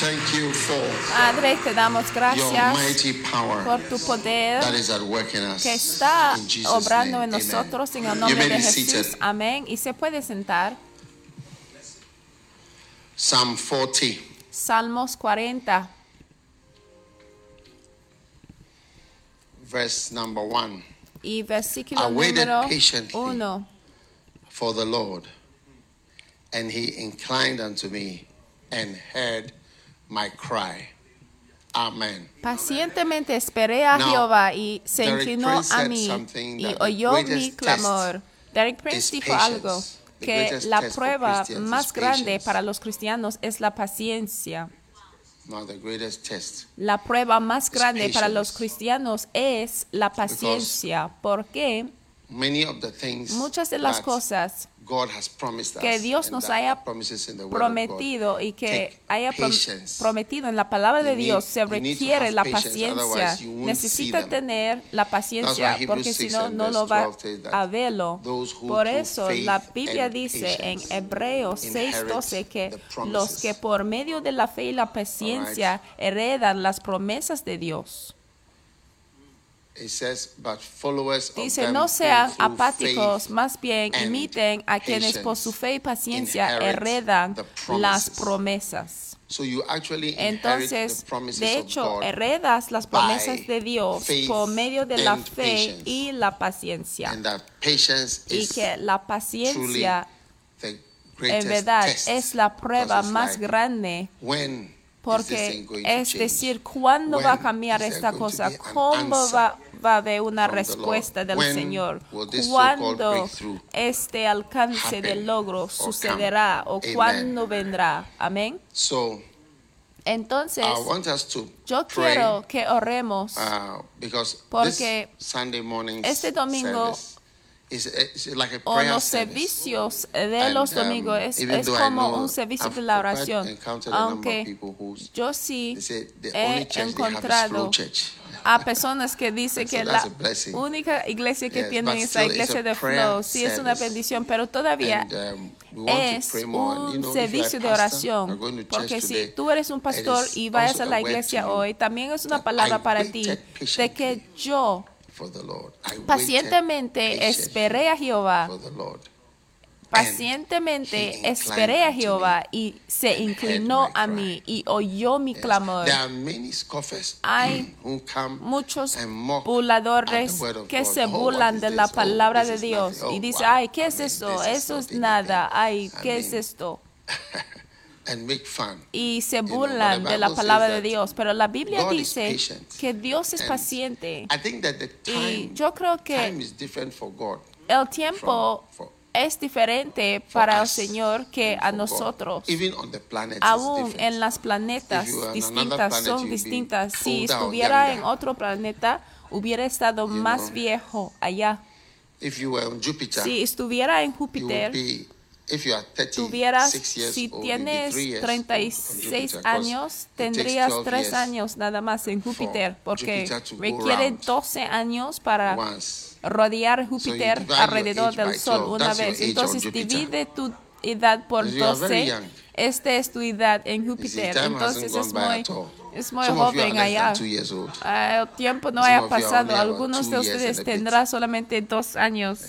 Thank you for Padre, te damos gracias mighty power por tu poder that is at work in us. que está In obrando name, en nosotros en el nombre de Jesús. Amén. Y se puede sentar. Psalm 40. Salmos 40, verse number 1. y versículo I waited número patiently. 1. For the Lord, and he inclined unto me and heard my cry. Amen. Pacientemente esperé a Now, Jehová y se inclinó a mí y oyó mi clamor. Derek Prince dijo algo que la prueba más grande para los cristianos es la paciencia. The greatest test. La prueba más grande para los cristianos es la paciencia, porque Many of the things muchas de las cosas que Dios nos that haya prometido y que haya prometido en la palabra de You need- Dios se requiere have la patience, paciencia. otherwise you won't Necesita tener la paciencia porque si 6 no, no lo va 12 says that a verlo. those who Por eso faith la Biblia dice en patience Hebreos inherit 6:12 que the promises. los que por medio de la fe y la paciencia heredan las promesas de Dios. It says, but followers of Dice, no sean apáticos, más bien imiten a quienes por su fe y paciencia heredan the las promesas. So you actually inherit Entonces, the promises de of hecho, God heredas las promesas de Dios faith por medio de la and fe patience. y la paciencia. and that patience Y is que la paciencia, the en greatest verdad, es la prueba más grande. Porque to es decir, ¿cuándo va a cambiar esta cosa? ¿Cómo va, va a haber una respuesta del Señor? ¿Cuándo este alcance del logro sucederá o cuándo vendrá? Amén. So Entonces, yo quiero que oremos uh, Porque este domingo is, is like a o los service. servicios de And, los um, domingos es, even es I como un servicio I've de la oración. Aunque yo sí he encontrado a personas que dicen So que la única iglesia que Yes, tienen es la it's iglesia de Flow. Sí, es una bendición, pero todavía And, um, es. And, you un know, servicio de oración. Porque si tú eres un pastor y vayas also a la iglesia hoy, también es una palabra para ti de que yo pacientemente esperé a Jehová. Pacientemente esperé a Jehová y se inclinó a mí y oyó mi clamor. Hay Muchos burladores que se Oh, burlan de la Oh, palabra de Dios y Oh, dice, wow. ay, ¿qué es esto? Eso es nada. Ay, ¿qué es esto? and make fun. Y se burlan de la palabra de Dios. Pero la Biblia dice que Dios es paciente. I think that the Y time, yo creo que time is different for God. el tiempo es diferente for para el Señor que a nosotros. Even on the planet is Aún en las planetas If you were on another distintas planet, son distintas. Si estuviera en otro planeta, hubiera estado You más viejo allá. If you were on Jupiter, Si estuviera en Júpiter, be, if you are 36 tuvieras, si tienes three years old on 36 Jupiter, 'cause años, tendrías 12 3 years años nada más en Júpiter, porque requiere round 12 años para rodear Júpiter alrededor del Sol 12. una vez. Entonces divide tu edad por You are very 12. young. Esta es tu edad en Júpiter. Entonces es muy. Es muy joven allá. Ah, el tiempo no haya pasado. Algunos de ustedes tendrán solamente dos años.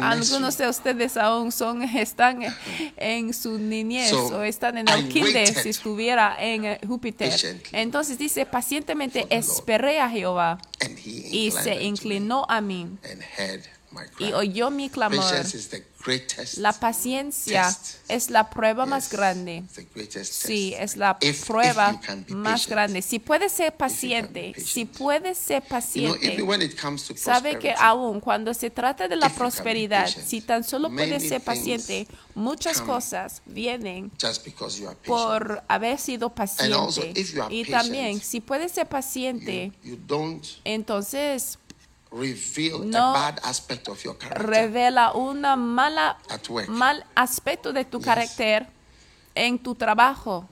Algunos de ustedes aún son, están en su niñez o están en el kinder si estuviera en eh, Júpiter. Entonces dice, pacientemente esperé a Jehová y se inclinó a mí y oyó mi clamor. La paciencia es la prueba más grande. Sí, es la prueba más grande. Si puedes ser paciente, si puedes ser paciente, sabe que aún cuando se trata de la prosperidad, si tan solo puedes ser paciente, muchas cosas vienen por haber sido paciente. Y también, si puedes ser paciente, entonces reveal No a bad aspect of your character. revela work. mal aspecto de tu Yes. carácter en tu trabajo.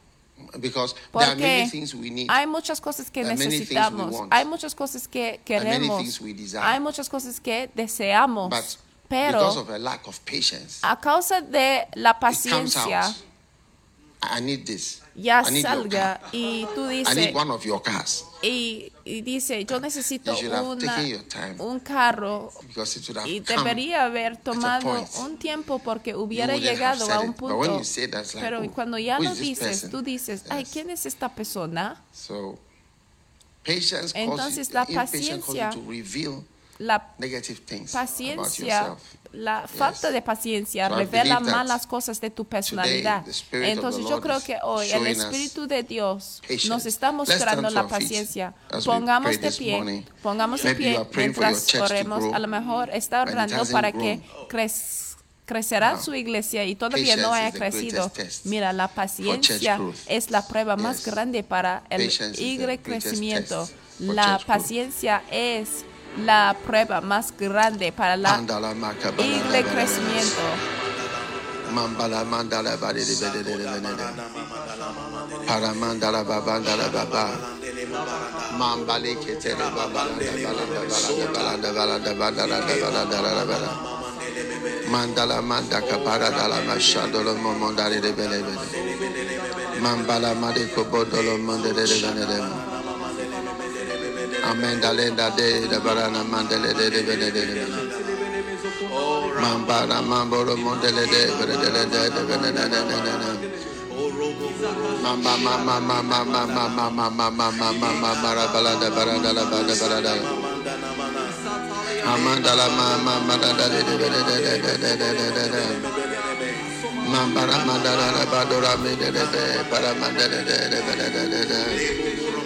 because there are many Porque things we need. hay muchas cosas que There are many things we necesitamos, want. hay muchas cosas que queremos, hay muchas cosas que deseamos, But because pero of a lack of patience, a causa de la it comes paciencia out. I need this ya salga y tú dices, y, y, dice, yo necesito una, un carro y debería haber tomado un tiempo porque hubiera llegado a un punto. Pero cuando ya lo dices, tú dices, ay, ¿quién es esta persona? Entonces la paciencia, la paciencia la falta de paciencia revela malas cosas de tu personalidad. Entonces yo creo que hoy el Espíritu de Dios nos está mostrando la paciencia. Pongamos de pie, pongamos de pie mientras oremos. A lo mejor está orando para que crezca crecerá su iglesia y todavía no haya crecido. Mira, la paciencia es la prueba más grande para el crecimiento. La paciencia es la prueba más grande para la el crecimiento. Mandala manda kapara dala mashadolo momondare de bele bele. Mambala made kobodolo mondere de bele bele. Amenda lenda de de barana mandele de de bene Mambara mamboro mondele de bene de de de bene de de de de Mamba mama mama mama mama mama mama mama mara balada barada la bada barada Amanda la mama mama da de de bene de de de de de de Mambara mandala la badora me de de para mandele de de de de de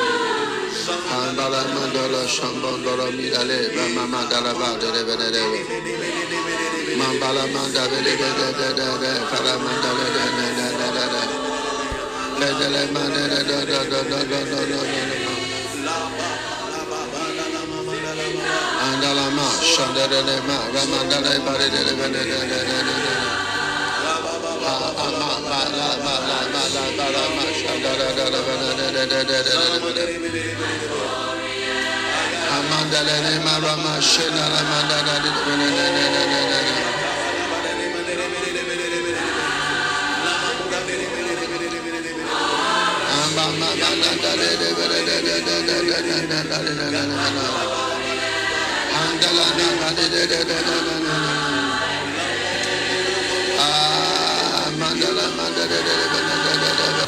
de de de de. Handala mandala shambondora mirale ba mama dala ba de de de de de. Mambala manda de de de de de de de. Fara mandala de de de de de de. Le de le manda de de de de de de de de de. Andala ma shandala de ma ramandala ba de de de Ah, mandala mandala de de de de de de de.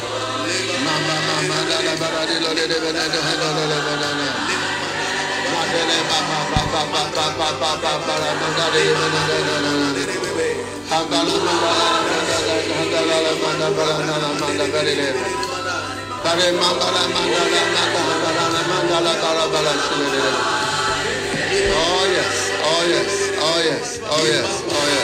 Mama mama da da ba da de lo de de de de de de de de de de de. Mandele ba ba ba ba ba ba ba ba ba ba la mandala de de de de de de de. Handala mandala mandala handala mandala mandala mandala de de de. Pare mandala mandala mandala mandala mandala bala shile de de. Oh yes, oh yes, oh yes, oh yes, oh yes.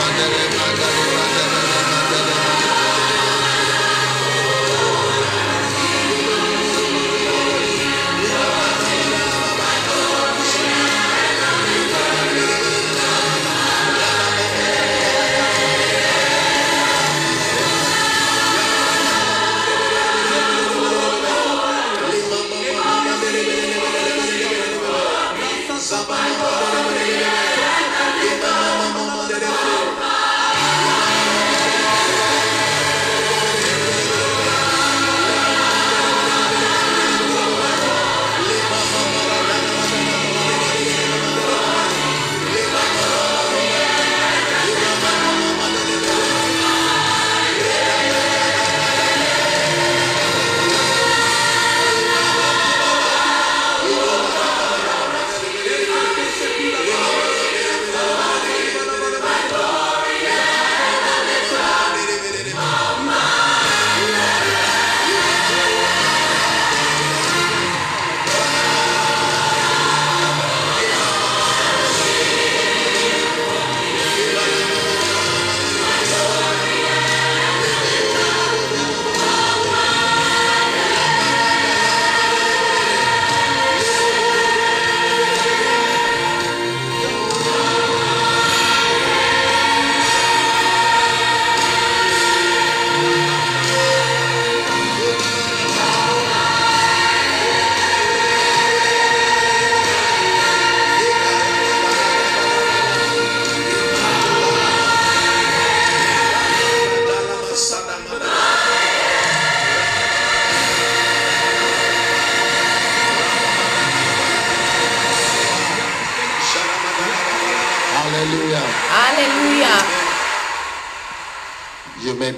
Mandele, mandele, mandele, mandele.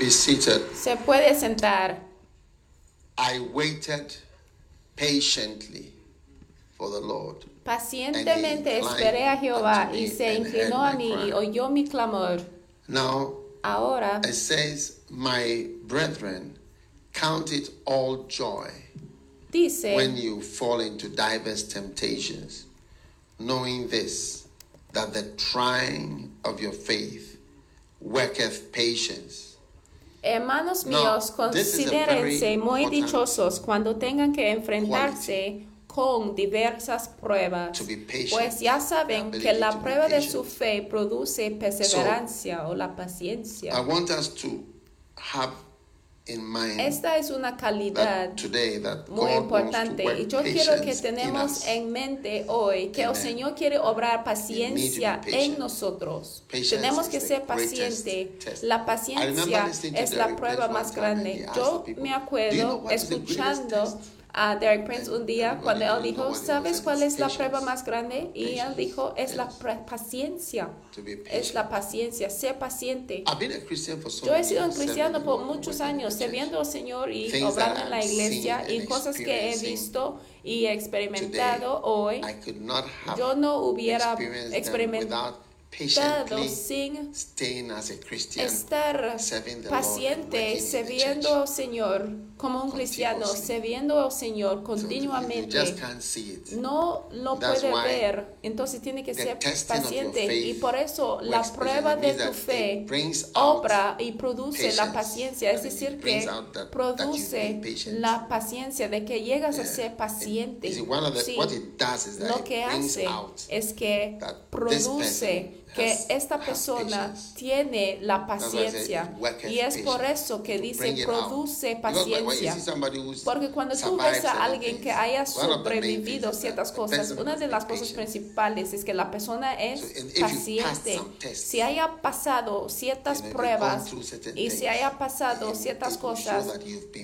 Be seated. Se puede sentar. I waited patiently for the Lord. Pacientemente esperé a Jehová y se inclinó a mí y oyó mi clamor. Now Ahora it says, My brethren, count it all joy dice, when you fall into diverse temptations, knowing this, that the trying of your faith worketh patience. Hermanos No, míos, considérense muy dichosos cuando tengan que enfrentarse con diversas pruebas, To be patient, pues ya saben que la prueba de su fe produce perseverancia o la I paciencia. want us to have in mind Esta es una calidad that today, that muy God importante y yo quiero que tenemos en mente hoy que Amen. el Señor quiere obrar paciencia en nosotros. Patience tenemos que ser paciente. La paciencia es la prueba más grande. Yo me acuerdo you know escuchando a Derek Prince un día cuando él dijo, ¿sabes cuál es la prueba más grande? Y él dijo, es la paciencia. Es la paciencia, sé paciente. Yo he sido un cristiano por muchos años, sirviendo al Señor y obrando en la iglesia y cosas que he visto y experimentado hoy. Yo no hubiera experimentado Dado sin estar paciente, sirviendo al Señor como un cristiano sirviendo al Señor continuamente, no lo puede ver. Entonces tiene que ser paciente. Y por eso la prueba de tu fe obra y produce la paciencia. Es decir, que produce la paciencia de que llegas a ser paciente. Sí, lo que hace es que produce que esta persona tiene la paciencia. Y es por eso que dice produce paciencia. Porque cuando tú ves a alguien que haya sobrevivido ciertas cosas, una de las cosas principales es que la persona es paciente. Si haya pasado ciertas pruebas y si haya pasado ciertas cosas,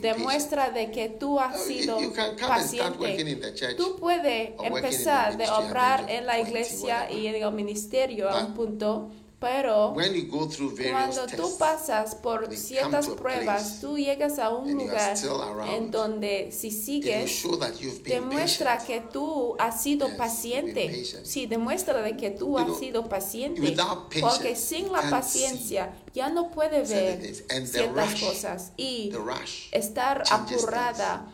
demuestra de que tú has you- sido paciente. Tú puedes empezar de obrar en la 20, iglesia y en el ministerio a un punto, pero When you go through various cuando tú pasas por ciertas pruebas, tú llegas a un lugar en donde si sigues, demuestra que tú has sido paciente. Sí, demuestra de que tú has sido paciente. without patience, Porque sin la paciencia ya no puede ver ciertas cosas. Y estar apurada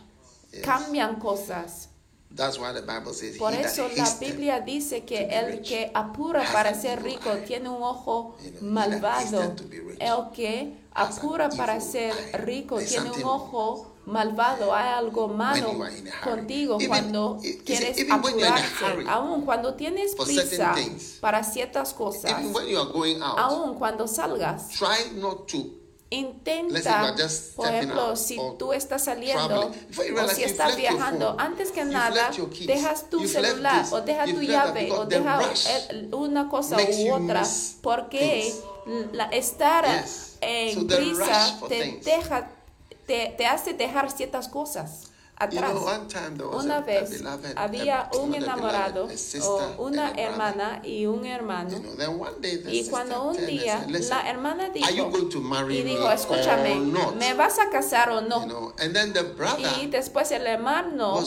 cambian cosas. That's why the Bible says, Por eso la Biblia dice que el que apura para ser rico tiene un ojo malvado. El que apura para ser rico tiene un ojo malvado. Hay algo malo contigo cuando quieres apurarse. Aún cuando tienes prisa para ciertas cosas. Aún cuando salgas. try not to Intenta, por ejemplo, si tú estás saliendo o si estás viajando, antes que nada, dejas tu celular o deja tu llave o deja una cosa u otra, porque la, estar en prisa te deja, te, te hace dejar ciertas cosas atrás. Una vez había un enamorado o una hermana y un hermano. Y cuando un día said, "Listen, la hermana dijo, y me dijo, escúchame? ¿me vas a casar o no? Y después el hermano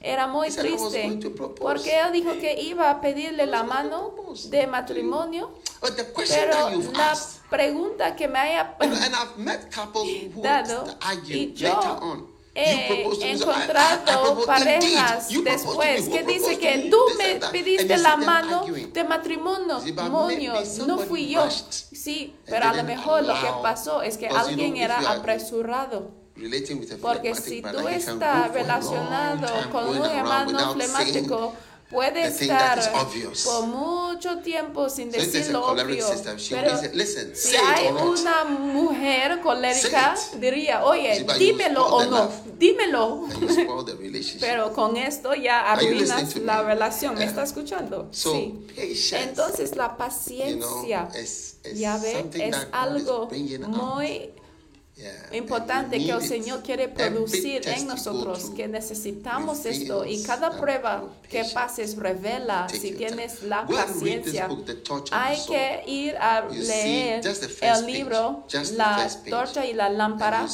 era muy He said, "I was triste going to propose." porque él dijo que iba a pedirle la mano de matrimonio, question pero la pregunta que me haya dado y yo I encontrado parejas después que dice que tú me pediste la mano de matrimonio, no fui yo. Sí, pero a lo mejor lo que pasó es que alguien era apresurado. Porque si tú estás relacionado con un hermano flemático, puede estar por mucho tiempo sin So decir lo obvio. Pero "Listen, si hay or not." una mujer colérica, diría, oye, but dímelo o no, dímelo. Pero con esto ya arruinas la me? relación. ¿Me está escuchando? So, sí. patience, Entonces la you paciencia, know, is, is ya ve, es algo muy Yeah, importante que el need it. Señor quiere Every producir test en you go nosotros, through que necesitamos esto. Y reveals cada that prueba que pases revela si tienes la paciencia. Hay que ir a leer el libro, la torcha y la lámpara,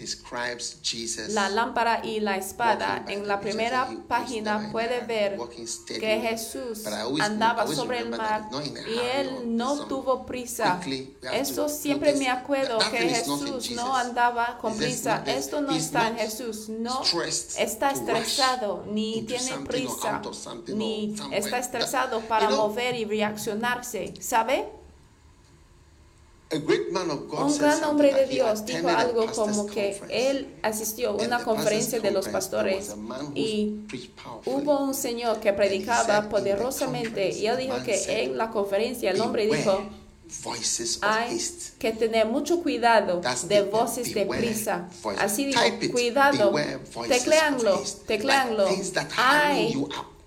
describes Jesus la lámpara y la espada. En la primera página puede ver que Jesús andaba sobre el mar y él no tuvo prisa. Esto siempre me acuerdo que Jesús no andaba con prisa. Esto no está en Jesús. No está estresado, ni tiene prisa, ni está estresado para mover y reaccionarse. ¿Sabe? A great man of God Un gran hombre de Dios dijo algo como que él asistió a una conferencia de los pastores y hubo un señor que predicaba poderosamente y él dijo que en la conferencia el hombre dijo hay que tener mucho cuidado de voces de prisa. Así it, cuidado, tecleanlo, tecleanlo. Hay.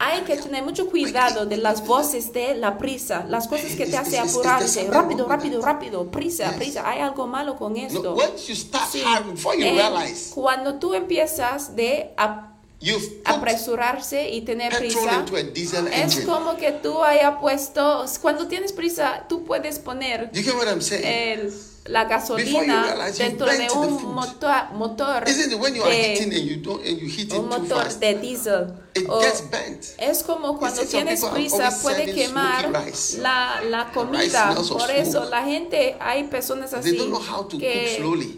Hay que tener mucho cuidado de las voces de la prisa, las cosas que te hace apurarse, rápido, rápido, rápido, prisa, prisa. Hay algo malo con esto. Sí, eh, cuando tú empiezas de ap- apresurarse y tener prisa, es como que tú hayas puesto, cuando tienes prisa, tú puedes poner You get what I'm saying? el- la gasolina dentro de un motor, motor are de- un motor de diésel. Es como cuando tienes prisa puede quemar la, la comida. Por eso la gente, hay personas así que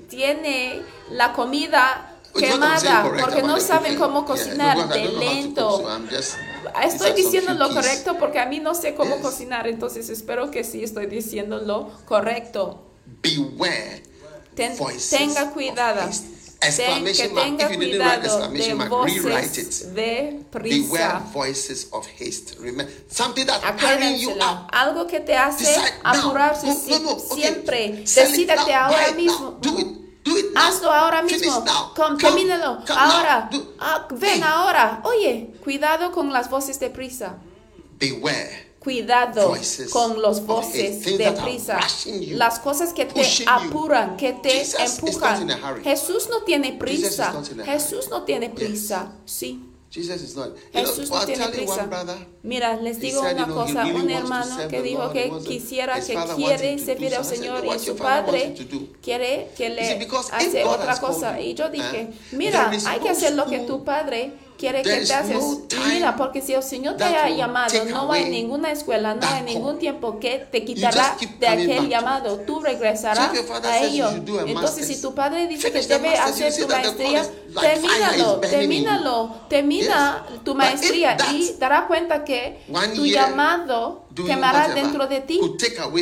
tiene la comida quemada porque no saben cómo cocinar de lento. Estoy diciendo lo correcto porque a mí no sé cómo cocinar, entonces espero que sí estoy diciendo lo correcto. Beware Ten- voices tenga cuidado. Ten- Exclamation mark. tenga If you didn't write exclamation mark, rewrite it. Beware voices of haste. Remember something that hurrying you up. algo que te hace Decide now. apurarse No, no, no, okay. siempre. Now. ahora it mismo. Do it. Do it now. Hazlo ahora mismo. Com- Come. termínalo. Ahora. now. Do- Ah, ven Hey, ahora. Oye, cuidado con las voces de prisa. Beware. Cuidado con los voces de prisa. Las cosas que te apuran, que te empujan. Jesús no tiene prisa. Jesús no tiene prisa. Sí. Jesús no tiene prisa. Mira, les digo una cosa, un hermano que dijo que quisiera, que quiere servir al Señor y "What su padre you to do?" quiere que le hace otra cosa. Y yo dije, mira, hay que hacer lo que tu padre quiere que te haces. mira, porque si el Señor te ha llamado, no hay ninguna escuela, no hay ningún tiempo que te quitará de aquel llamado. Tú regresarás a ello. Entonces, si tu padre dice que debe hacer tu maestría, termínalo, termínalo, termina tu maestría y dará cuenta que tu llamado quemará dentro de ti.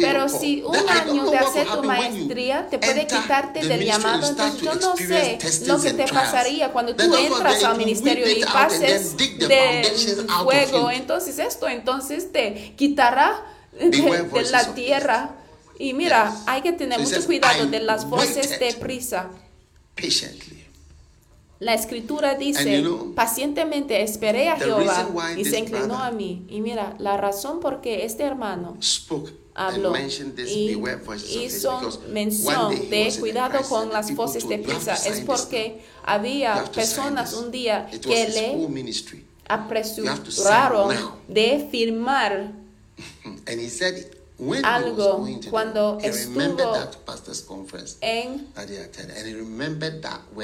Pero si un año de hacer tu maestría te puede quitarte del llamado, entonces to yo no sé lo que te pasaría cuando tú entras al ministerio y pases del fuego. Entonces esto entonces te quitará de, de la tierra. Y mira, hay que tener mucho cuidado "I de las voces de prisa. La escritura dice, you know, pacientemente esperé a the Jehová y se inclinó a mí. Y mira, la razón por qué este hermano Spoke habló y hizo mención de cuidado con las voces de him, "You have to prisa. Es porque había personas this." un día que le apresuraron de firmar Algo cuando estuvo en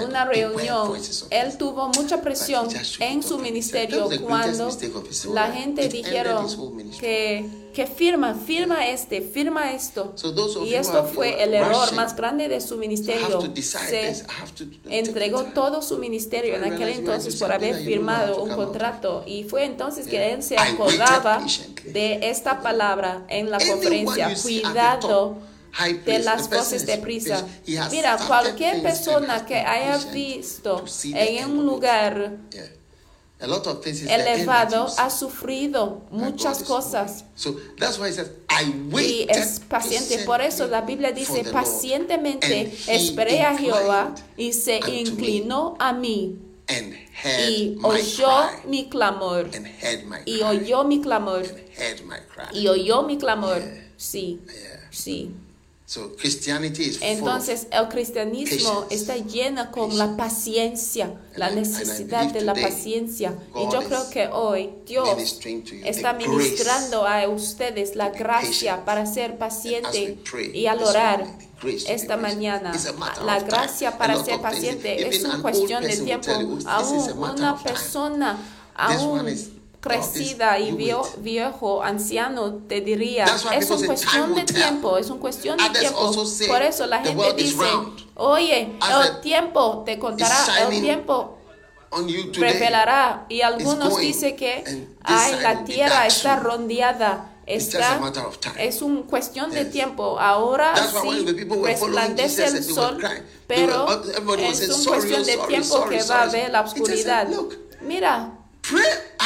una reunión. Él tuvo mucha presión en su ministerio "That was the greatest cuando la gente dijeron his whole ministry." que, que firma, firma este, firma esto. So Y esto fue el error más grande de su ministerio. Se entregó todo su ministerio en aquel entonces por haber firmado un contrato. Y fue entonces que él se acordaba de esta palabra en la conferencia cuidado de las voces de prisa. mira cualquier persona que haya visto en un lugar. A lot of things is the end that elevado ha sufrido muchas cosas moving. So that's why he says, I y es paciente. Por eso la Biblia dice, pacientemente esperé a Jehová y se inclinó a mí and heard y oyó mi clamor. and heard my Y oyó mi clamor. and heard my cry. Y oyó mi clamor. Sí, Yeah. sí. So Christianity is full of Entonces el cristianismo está lleno con la paciencia, la necesidad de la paciencia. Y yo creo que hoy Dios está ministrando a ustedes la gracia para ser paciente y al orar esta mañana. La gracia para ser paciente es una cuestión de tiempo. Aún una persona aún crecida y viejo, viejo, anciano, te diría, es una cuestión de tiempo, es una cuestión de tiempo. Por eso la the gente dice, oye, el tiempo te contará, el tiempo revelará. Y algunos dicen que ay, la tierra está rondeada. Está, es una cuestión de tiempo. Ahora sí resplandece el sol, pero es una "Sorry, cuestión de tiempo que va a sorry." ver la oscuridad. "Look, Mira,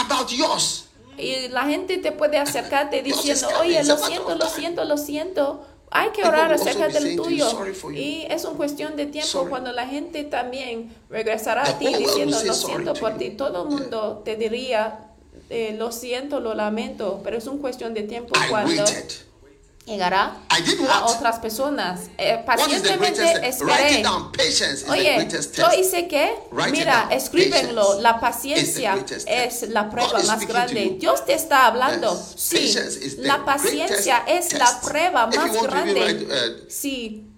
about yours. y la gente te puede acercarte diciendo, oye, lo siento, lo siento, lo siento. Hay que orar acerca del tuyo. Y es una cuestión de tiempo cuando la gente también regresará a ti diciendo, lo siento to por ti. Todo el mundo te diría, eh, lo siento, lo lamento, pero es una cuestión de tiempo cuando. Llegará I did a otras personas. Eh, pacientemente esperé. Oye, yo hice que, mira, escríbenlo, la paciencia es la prueba más grande. Dios te está hablando. Sí, la paciencia es la prueba más grande. uh, Sí,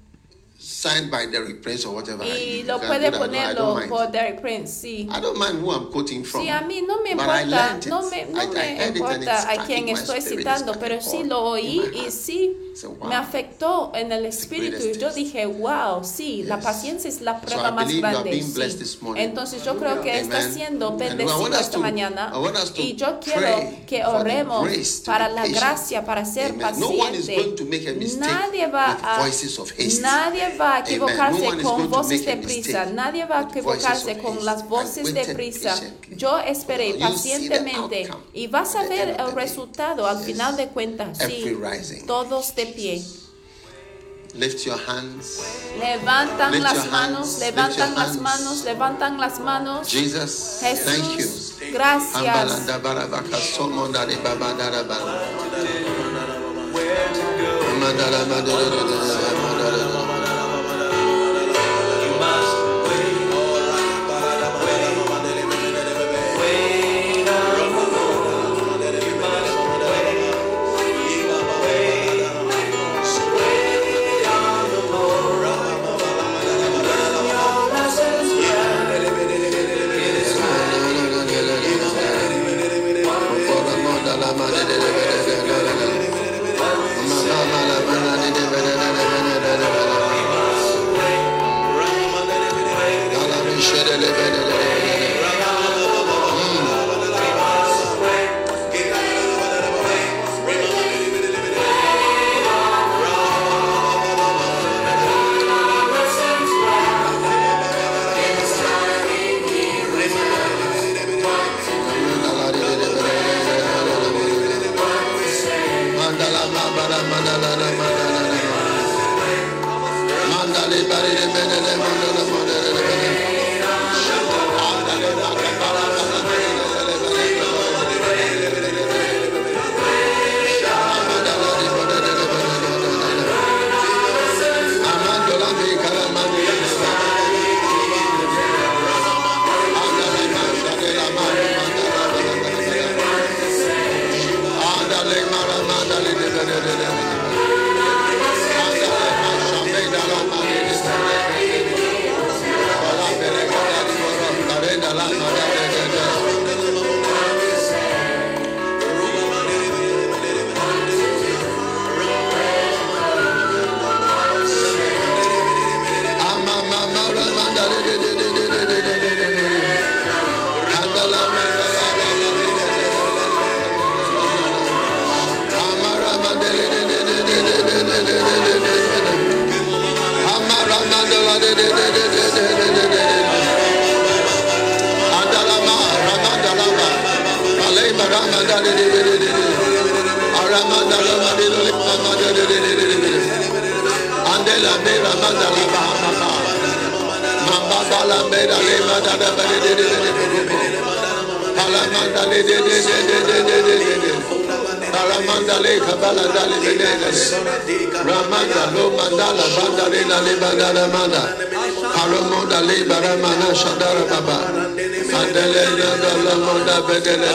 Signed by Derek Prince or whatever. y lo puede. No, I ponerlo por Derek Prince, sí. I don't mind who I'm quoting from. Sí, a mí no me I importa, no me, no I- I me and importa a quién estoy citando, pero sí lo oí y sí So, wow. me afectó en el espíritu. Y yo dije, wow, sí, la Yes. paciencia es la So prueba I más grande. sí. Entonces yo creo que está siendo I bendecido esta mañana. I Y yo quiero que oremos para la gracia para ser paciente. Nadie va a, haste. Nadie va a equivocarse con voces de prisa. Nadie va a equivocarse con las voces de prisa. Yo esperé pacientemente y vas a ver el resultado al final de cuentas. Sí, todos de pie. Lift your hands. Levantan Lift las your manos, hands, levantan your las hands. manos, levantan las manos. Jesus, thank you. Jesús, gracias.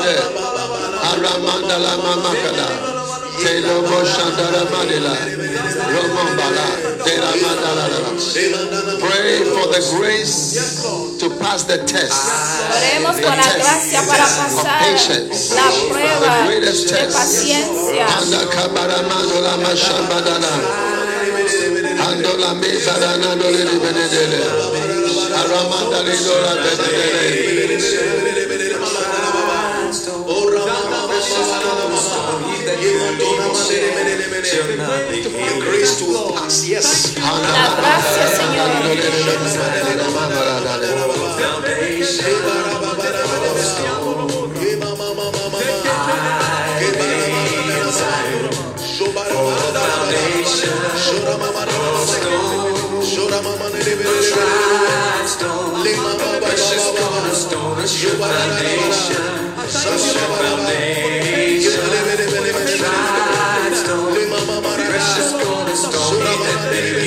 Aramanda la Mamakada, Pray for the grace to pass the test. Oremos la gracia para pasar la prueba de paciencia. Anda Mashambadana. Andola nandole benedele. Aramanda benedele. The grace to pass, yes. La gracia, Señor. Precious gold and stone, baby,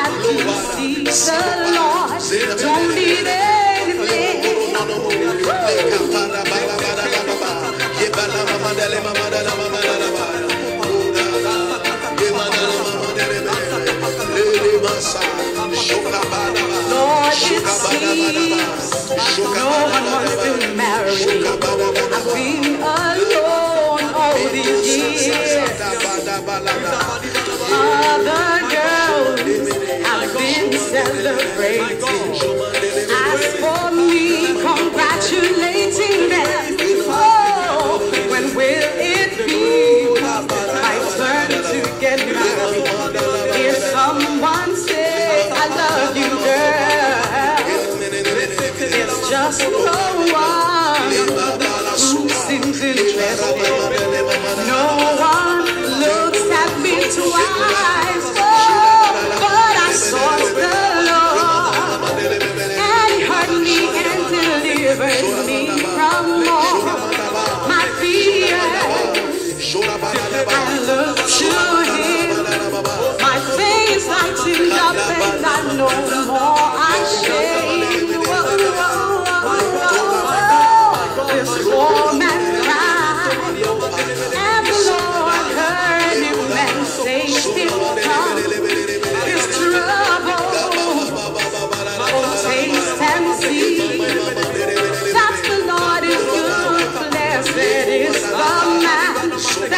that do seek the Lord. Don't need anything. Lord, it seems no one wants to marry me. I've been alone all these years. Other girls celebrating. As for me, congratulating them. Oh, when will it be my turn to get married? Hear someone say, I love you, girl. It's just no one who seems interested. No one looks at me twice. Delivered me from all my fears. I look to Him, my face lighting up, and I know more I whoa. This poor man cried. And the Lord heard him and saved him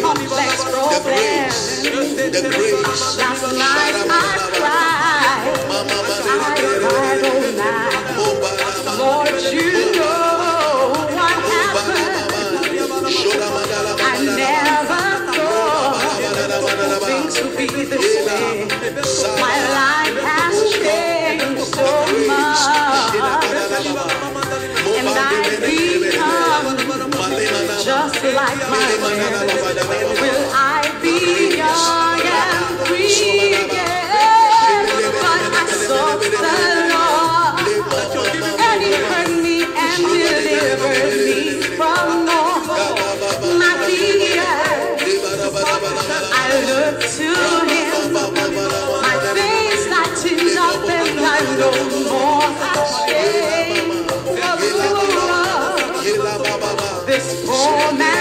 complex problems. I cried. I cried all night. Lord, you know what happened. I never thought things would be this way. My life has changed so much. just like my friend. Will I be young and free again? But I sought the Lord, and He heard me and delivered me from all my fears. I look to Him, my face not up, and I'm no more ashamed. Oh, all night.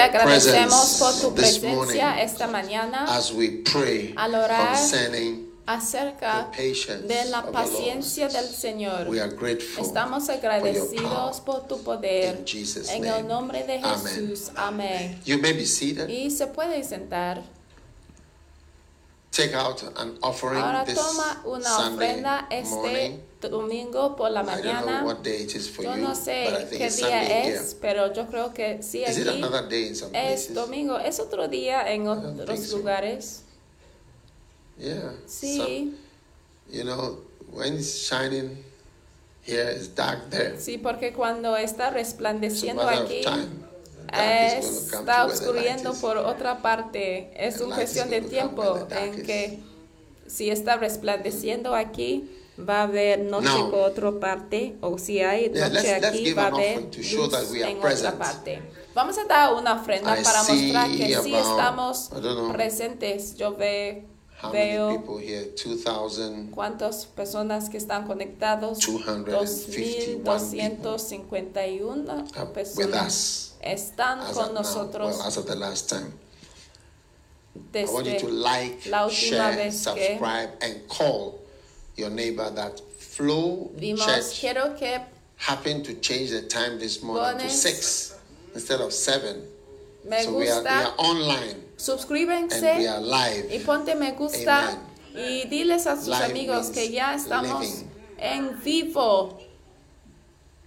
te agradecemos por tu presencia esta mañana al orar acerca de la paciencia del Señor. Estamos agradecidos por tu poder. En el nombre de Jesús. Amén. Y se puede sentar. Take out an offering Ahora toma una ofrenda este domingo por la I don't mañana. know what day it is for Yo no sé qué día Sunday es, pero yo creo que sí it another day in some es domingo. Es otro día en otros lugares. Yeah. Sí, you know, when it's shining here, it's dark there. sí, porque cuando está resplandeciendo aquí está is. por otra parte. Es una cuestión de tiempo en que si está resplandeciendo aquí, va a haber noche Now- por otra parte, o si hay Yeah, noche let's aquí, va a haber luz en otra parte. Vamos a dar una ofrenda I para mostrar que sí about, estamos know, presentes. Yo ve- How many veo people here? 2,000. cuántas personas que están conectados. 251 2.251 Uh, with personas us están As con now, nosotros well, as of the last time. I want you desde to like, la última share, vez que subscribe, and call your neighbor that Flow vimos. Church Quiero que happened to change the time this morning to Pones- 6 instead of 7. me so we are, we are online live. y ponte me gusta y diles a sus amigos que ya estamos living. en vivo.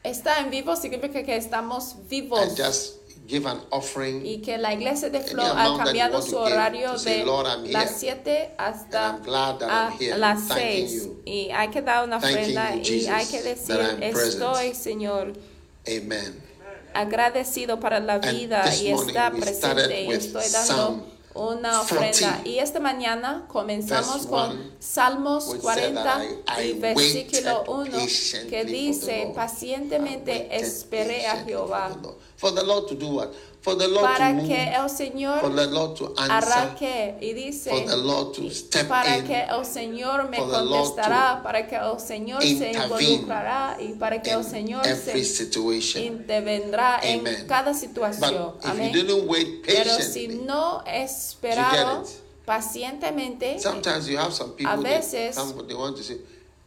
Está en vivo significa que estamos vivos. Give an offering. y que la iglesia de Flow ha cambiado su horario say, de "Lord, I'm las here, 7 hasta a las thanking 6 you, y hay que dar una ofrenda y hay que decir I'm present." estoy Señor Amen. Agradecido para la vida y está presente estoy dando una ofrenda 40, y esta mañana comenzamos con Salmos which 40 said that I- I y versículo waited 1 patiently que dice pacientemente esperé a Jehová. For the Lord to do what? For the Lord to para move. que el Señor For the Lord to answer. arranque y dice For the Lord to step para in. que el Señor me contestará, para que el Señor se involucrará y para que el in Señor se situation. intervendrá en Amen. cada situación. Amén. you didn't wait Pero si patiently, no get pacientemente, sometimes you have some A veces-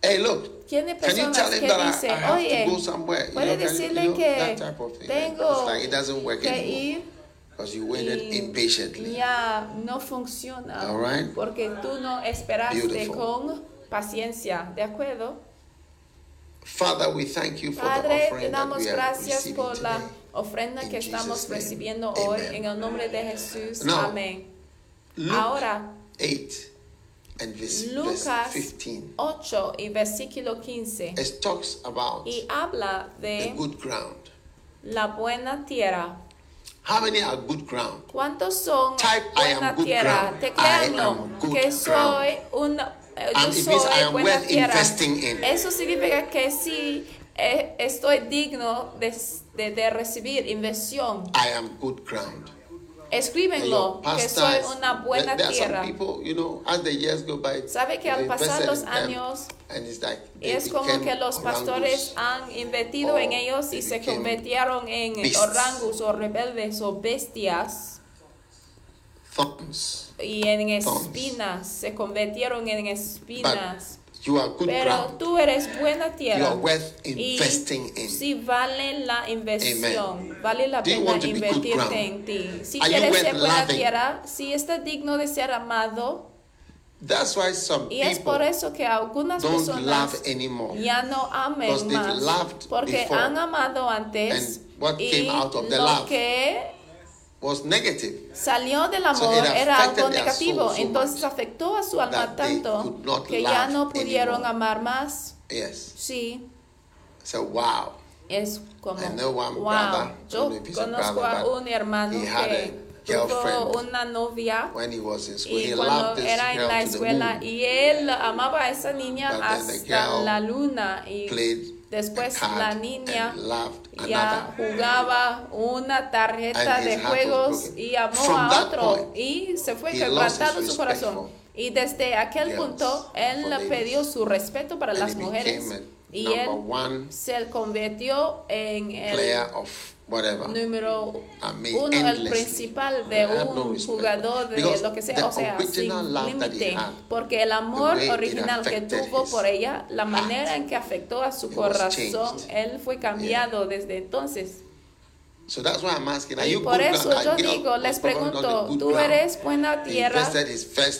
"Hey, look, tiene can you personas tell him que that I, dicen, oye, to go somewhere?" You puede decirle you know, que tengo like it doesn't work que anymore ir because you waited y impatiently. ya no funciona All right. porque tú no esperaste Beautiful. con paciencia, ¿de acuerdo? Father, we thank you for the Padre, te offering that damos we gracias por la ofrenda In que Jesus' estamos name. recibiendo hoy Amen. en el nombre de Jesús. Now, Amén. Ahora, 8 and verse, verse Lucas 15. 8 y versículo 15 It talks about y habla the de good ground. la buena tierra. How many are good ground? ¿Cuántos son Type, "I am buena good tierra? ground. Te I créanlo am good que soy eh, yo soy buena tierra. in. Eso significa que sí eh, estoy digno de, de- de recibir inversión. I am good ground. Escríbenlo que soy una buena there, tierra. people, you know, as the years go by, Sabe que al pasar los años and it's like es como que los pastores han invertido en ellos they y se convirtieron en beasts. orangus o rebeldes o bestias thorns. y en Thorns. espinas, se convirtieron en But espinas. You are good Pero ground. tú eres buena You tierra are worth y investing in. si vale la inversión, vale la Do you pena invertirte en ti. Si Are you quieres ser buena loving? tierra, si estás digno de ser amado, That's why some y es por people eso que algunas don't personas love anymore. ya no amen más loved porque before. han amado antes And what y came out of the lo love que Was negative. salió del So amor it era algo negativo so entonces afectó a su alma tanto que ya no pudieron anymore. amar más Yes. sí So wow. es como I know one wow yo conozco brother, a un hermano que tuvo una novia When he was in school, y he cuando era en la escuela y él amaba a esa niña But hasta la luna y después la niña ya jugaba una tarjeta de juegos y amó a otro y se fue his su corazón. Y desde aquel punto él ladies. perdió su respeto para las mujeres y él se convirtió en el whatever. número I mean, uno, el principal de I have no un jugador de Because lo que sea, o sea, sin límite, porque el amor original que tuvo por ella, la manera en que afectó a su corazón, él fue cambiado desde entonces. So that's why I'm asking, are you por good eso yo digo, les pregunto, ¿tú eres buena tierra?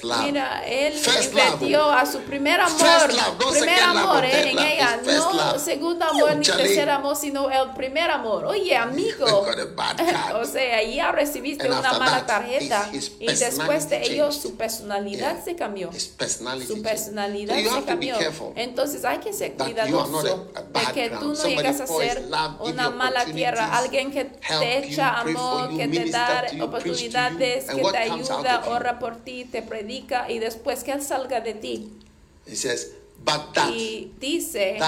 love. Mira, él First love. invirtió a su primer amor, love, no primer second love amor or third en love, ella, no love. segundo amor Oh, ni Charlie. tercer amor, sino el primer amor. Oye, amigo, o sea, ya recibiste And una mala that, tarjeta y después de ello su personalidad Yeah. se cambió. Su personalidad So se cambió. Entonces hay que ser cuidadoso de que tú no llegas a ser love, una mala tierra, alguien que te echa amor, que te da oportunidades, que te ayuda, ora por ti, te predica y después que él salga de ti. He says, but that, Y dice,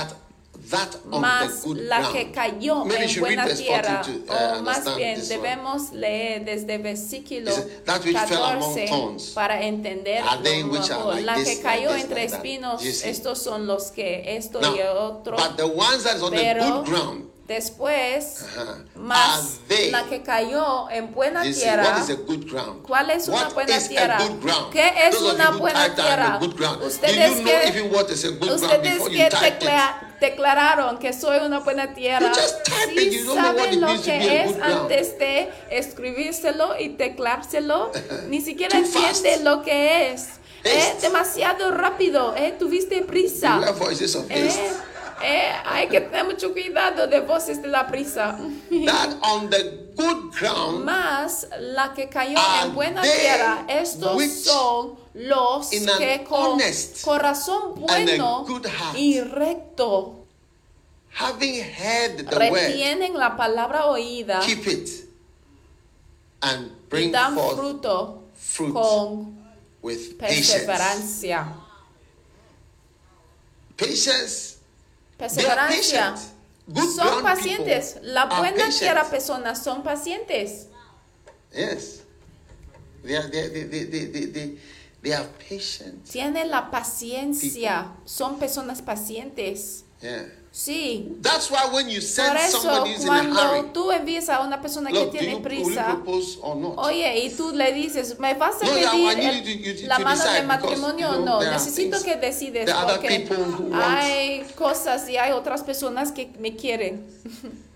más la que cayó en buena tierra, 14 to, uh, o más bien debemos leer desde versículo It says, "That which fell among 14 thorns para entender La que cayó entre like that." espinos, estos son los que esto y otro. but the ones that is on the Pero good ground, después, Uh-huh. más la que cayó en buena tierra. what is a good ground? ¿Cuál es una What buena is a tierra? good ground? ¿Qué es Those una buena tierra? Ustedes que- Ustedes que declararon que soy una buena tierra, type sí saben lo que es antes de escribírselo y teclárselo, ni siquiera Too entiende fast. lo que es. Haste. Es demasiado rápido, ¿eh? tuviste prisa. Eh. Eh, hay que tener mucho cuidado de voces de la prisa. That on the good ground Más la que cayó en buena tierra, estos son los que con corazón bueno y recto having heard the word, la palabra oída keep it and y bring dan forth fruto fruit con with perseverancia. Patience. Perseverancia. Son pacientes. La buena patient. tierra personas son pacientes. Yes. They are, they, they, they, are. Tienen la paciencia. Son personas pacientes. Yeah. Sí. That's why when you Por send eso, somebody who's in a hurry, cuando tú envías a una persona que look, do tiene prisa, oye, y tú le dices, ¿me vas a No, pedir el- you la mano de matrimonio o no? Necesito que decides porque hay cosas y hay otras personas que me quieren.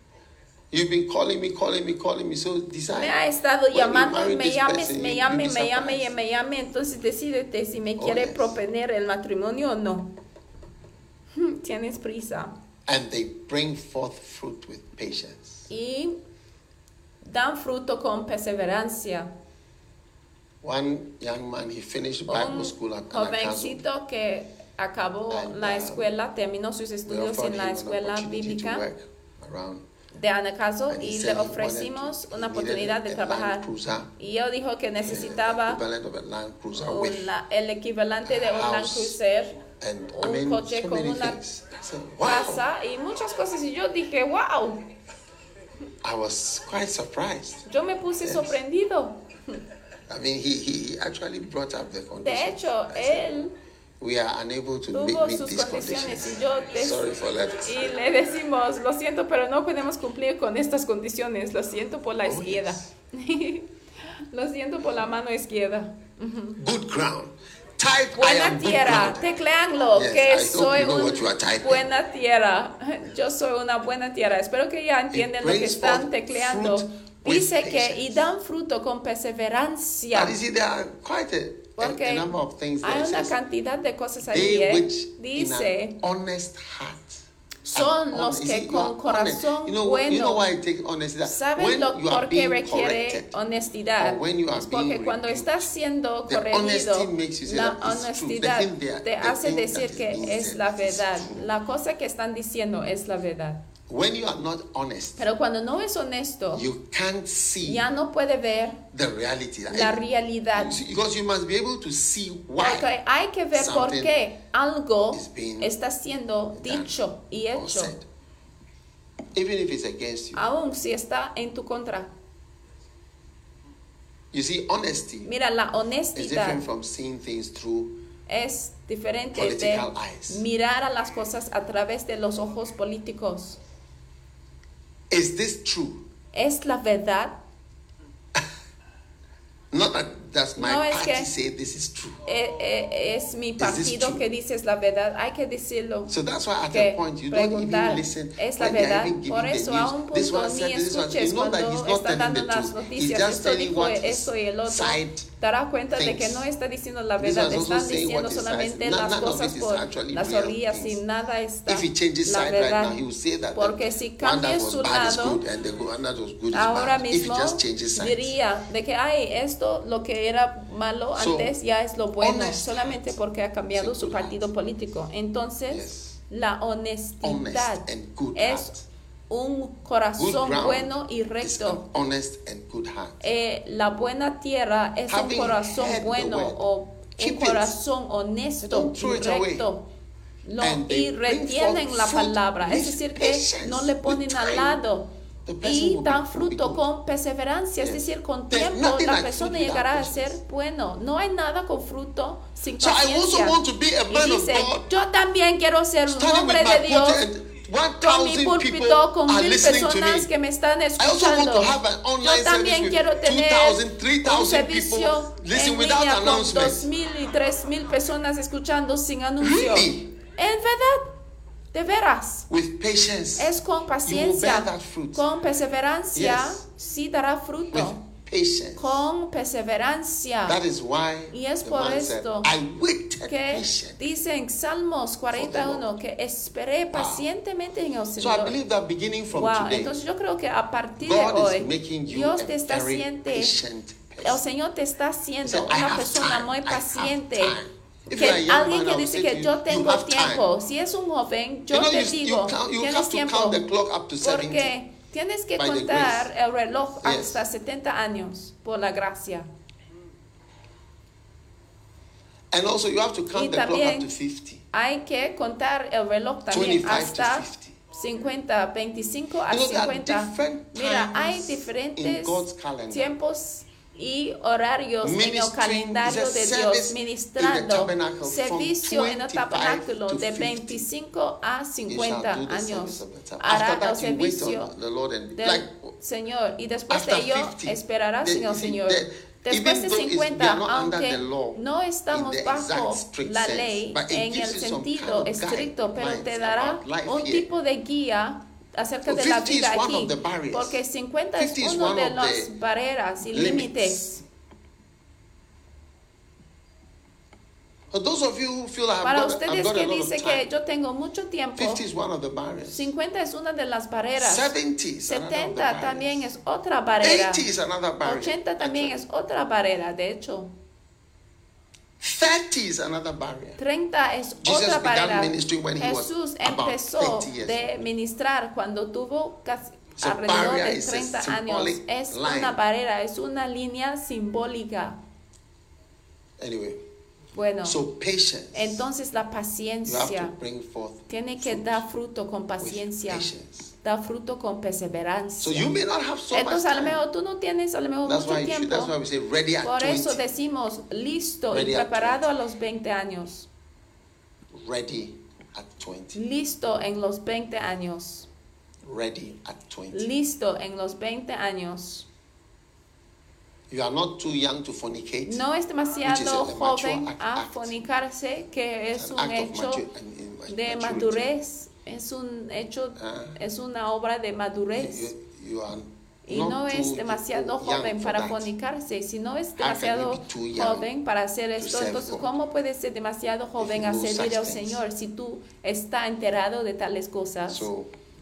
You've been calling me, calling me, calling me, so decide. Me ha estado llamando, me llames, person, me llame, me llame me llame, entonces decídete si me Oh, quiere yes. proponer el matrimonio o no. Tienes prisa. And they bring forth fruit with patience. Y dan fruto con perseverancia. One young man, he finished Bible school at jovencito que acabó And, la uh, escuela, terminó sus estudios en la escuela bíblica de he y le ofrecimos to- una oportunidad de trabajar. Y yo dijo que necesitaba equivalent of a Land Cruiser with una- el equivalente de un Land Cruiser, and un I mean coche so con una wow. casa y muchas cosas. Y yo dije, wow, I was quite surprised. yo me puse Yes. sorprendido. I mean, he, he actually brought up the condition. De hecho, I said, él we are unable to meet, tuvo meet sus these condiciones conditions. y yo Sorry for that. Y le decimos, lo siento, pero no podemos cumplir con estas condiciones. Lo siento por la Oh, izquierda. lo siento por la mano izquierda. Good ground. Type Buena tierra, tecleanlo, Yes, que soy un buena tierra. Yo soy una buena tierra. Espero que ya entiendan lo que están tecleando. Dice que y dan fruto con perseverancia. Porque hay una cantidad de cosas ahí. They ¿eh? Dice, honest heart. Son los que con corazón You know, you know why ¿Saben when lo, you are being requiere honestidad? or when you are Es porque being cuando estás siendo corregido, la honestidad te hace decir que es la verdad. La cosa que están diciendo es la verdad. When you are not honest, Pero cuando no es honesto, you can't see ya no puede ver the reality. La realidad. Because you must be able to see why Porque hay que ver por qué algo is está siendo dicho y hecho. Even if it's against you. aun si está en tu contra. You see, honesty Mira, la is honestidad different from seeing things through es diferente de Political eyes. mirar a las cosas a través de los ojos políticos. Is this true? ¿Es la verdad? Not that does my No es party que- say this is true? Eh, eh, es mi this partido que dice es la verdad. Hay que decirlo. So that's why at que a point you don't even listen es la verdad. Por the eso a un punto ni this one. escuches cuando está dando las noticias. just Esto telling dijo what esto y el his otro. side Te darás cuenta de que no está diciendo la verdad. Están diciendo solamente las cosas por las orillas y nada está If he changes la side right verdad. now, Porque si cambia su lado, ahora mismo diría de que ay esto lo que era malo So, antes ya es lo bueno solamente porque ha cambiado su partido político entonces Yes. la honestidad es. Un corazón ground. bueno y recto. and good heart. Eh, la buena tierra es un Having corazón heard the bueno word, o un it. corazón honesto y recto. They y retienen la palabra, es decir, que no le ponen al lado y dan fruto con perseverancia, es decir, con tiempo la persona llegará a ser bueno. No hay nada con fruto sin paciencia. Y dice, yo también quiero ser un hombre de Dios con mi 1,000 púlpito con mil personas que me están I also want escuchando. to have an online Yo también quiero with tener 2,000, un 3,000 servicio en without línea con dos mil y tres mil personas escuchando sin anuncio. Really? En verdad, de veras. With patience. Es con paciencia, con perseverancia, Yes. sí dará with fruto. Patience. Con perseverancia. That is why Y es por said, esto I waited que dice en Salmos 41 que esperé pacientemente en el So I Señor. believe that beginning from Wow, today, entonces yo creo que a partir de God hoy, making you Dios te está haciendo, el. Señor te está haciendo said, una persona time, muy paciente. Que alguien que dice que yo tengo tiempo, si es un joven, yo You know, te you- digo, you count- tienes tiempo. count the clock up to 70 Porque tienes que contar el reloj Yes. hasta 70 años por la gracia. And also you have to Y count the clock también up to 50. hay que contar el reloj también 25 to hasta 50. 50, 25 a You know, there are 50. different Mira, hay diferentes tiempos y horarios en el calendario de Dios, ministrando servicio en el 25 tabernáculo de 50. 25 a You shall 50 do the años. Hará el servicio on the Lord and del Señor y después de ello 50, esperarás the- en el Señor. Después de though it's- we 50, are not under aunque no estamos bajo la ley en el sentido estricto, pero te dará un tipo de guía acerca de la 50 is vida one aquí. of the barriers. Porque 50 es 50 is uno de of las barreras y límites. For those of you who feel I've Para ustedes que dicen que yo tengo mucho tiempo, 50 is one of the barriers. 50 es una de las barreras. 70 is another of the 70 barriers. también es otra barrera. 80 is another barrier. 80 también es otra barrera, de hecho. 30 is another barrier. 30 es Jesus otra barrera. Jesús empezó 30 years de ministrar cuando tuvo casi So alrededor de is a 30 años. Es line. una barrera, es una línea simbólica. Anyway, Bueno, so patience. entonces la paciencia tiene que dar fruto con paciencia, patience. Da fruto con perseverancia. So you may not have so Entonces a lo mejor tú no tienes a lo mejor That's mucho why, tiempo. that's why we say ready at Por 20. eso decimos listo Ready y preparado a los 20 años. ready at 20. Listo en los 20 años. Ready at 20. Listo en los 20 años. You are not too young to fornicate. No es demasiado joven a fornicarse, que es un hecho de maturity. Es un hecho, Ah. es una obra de madurez. You, you are Y no es demasiado joven para fornicarse. Si no es can demasiado joven para hacer to esto, entonces? ¿cómo puedes ser demasiado joven a servir al. Señor si tú estás enterado de tales cosas?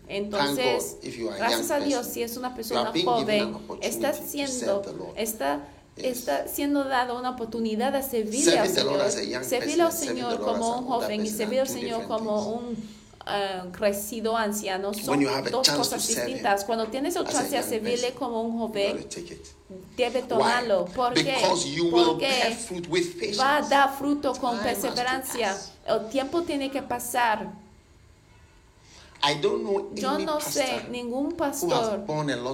Entonces, gracias a Dios, si es una persona joven, está siendo, está, está siendo dado una oportunidad de servir al Señor, servir al Señor como un joven y servir al Señor como un ah, crecido anciano son dos cosas distintas. him Cuando tienes el as a chance de servirle como un joven, debe tomarlo. Why? Porque fruit patience. va a dar fruto con Time perseverancia. El tiempo tiene que pasar. I don't know Yo no sé ningún pastor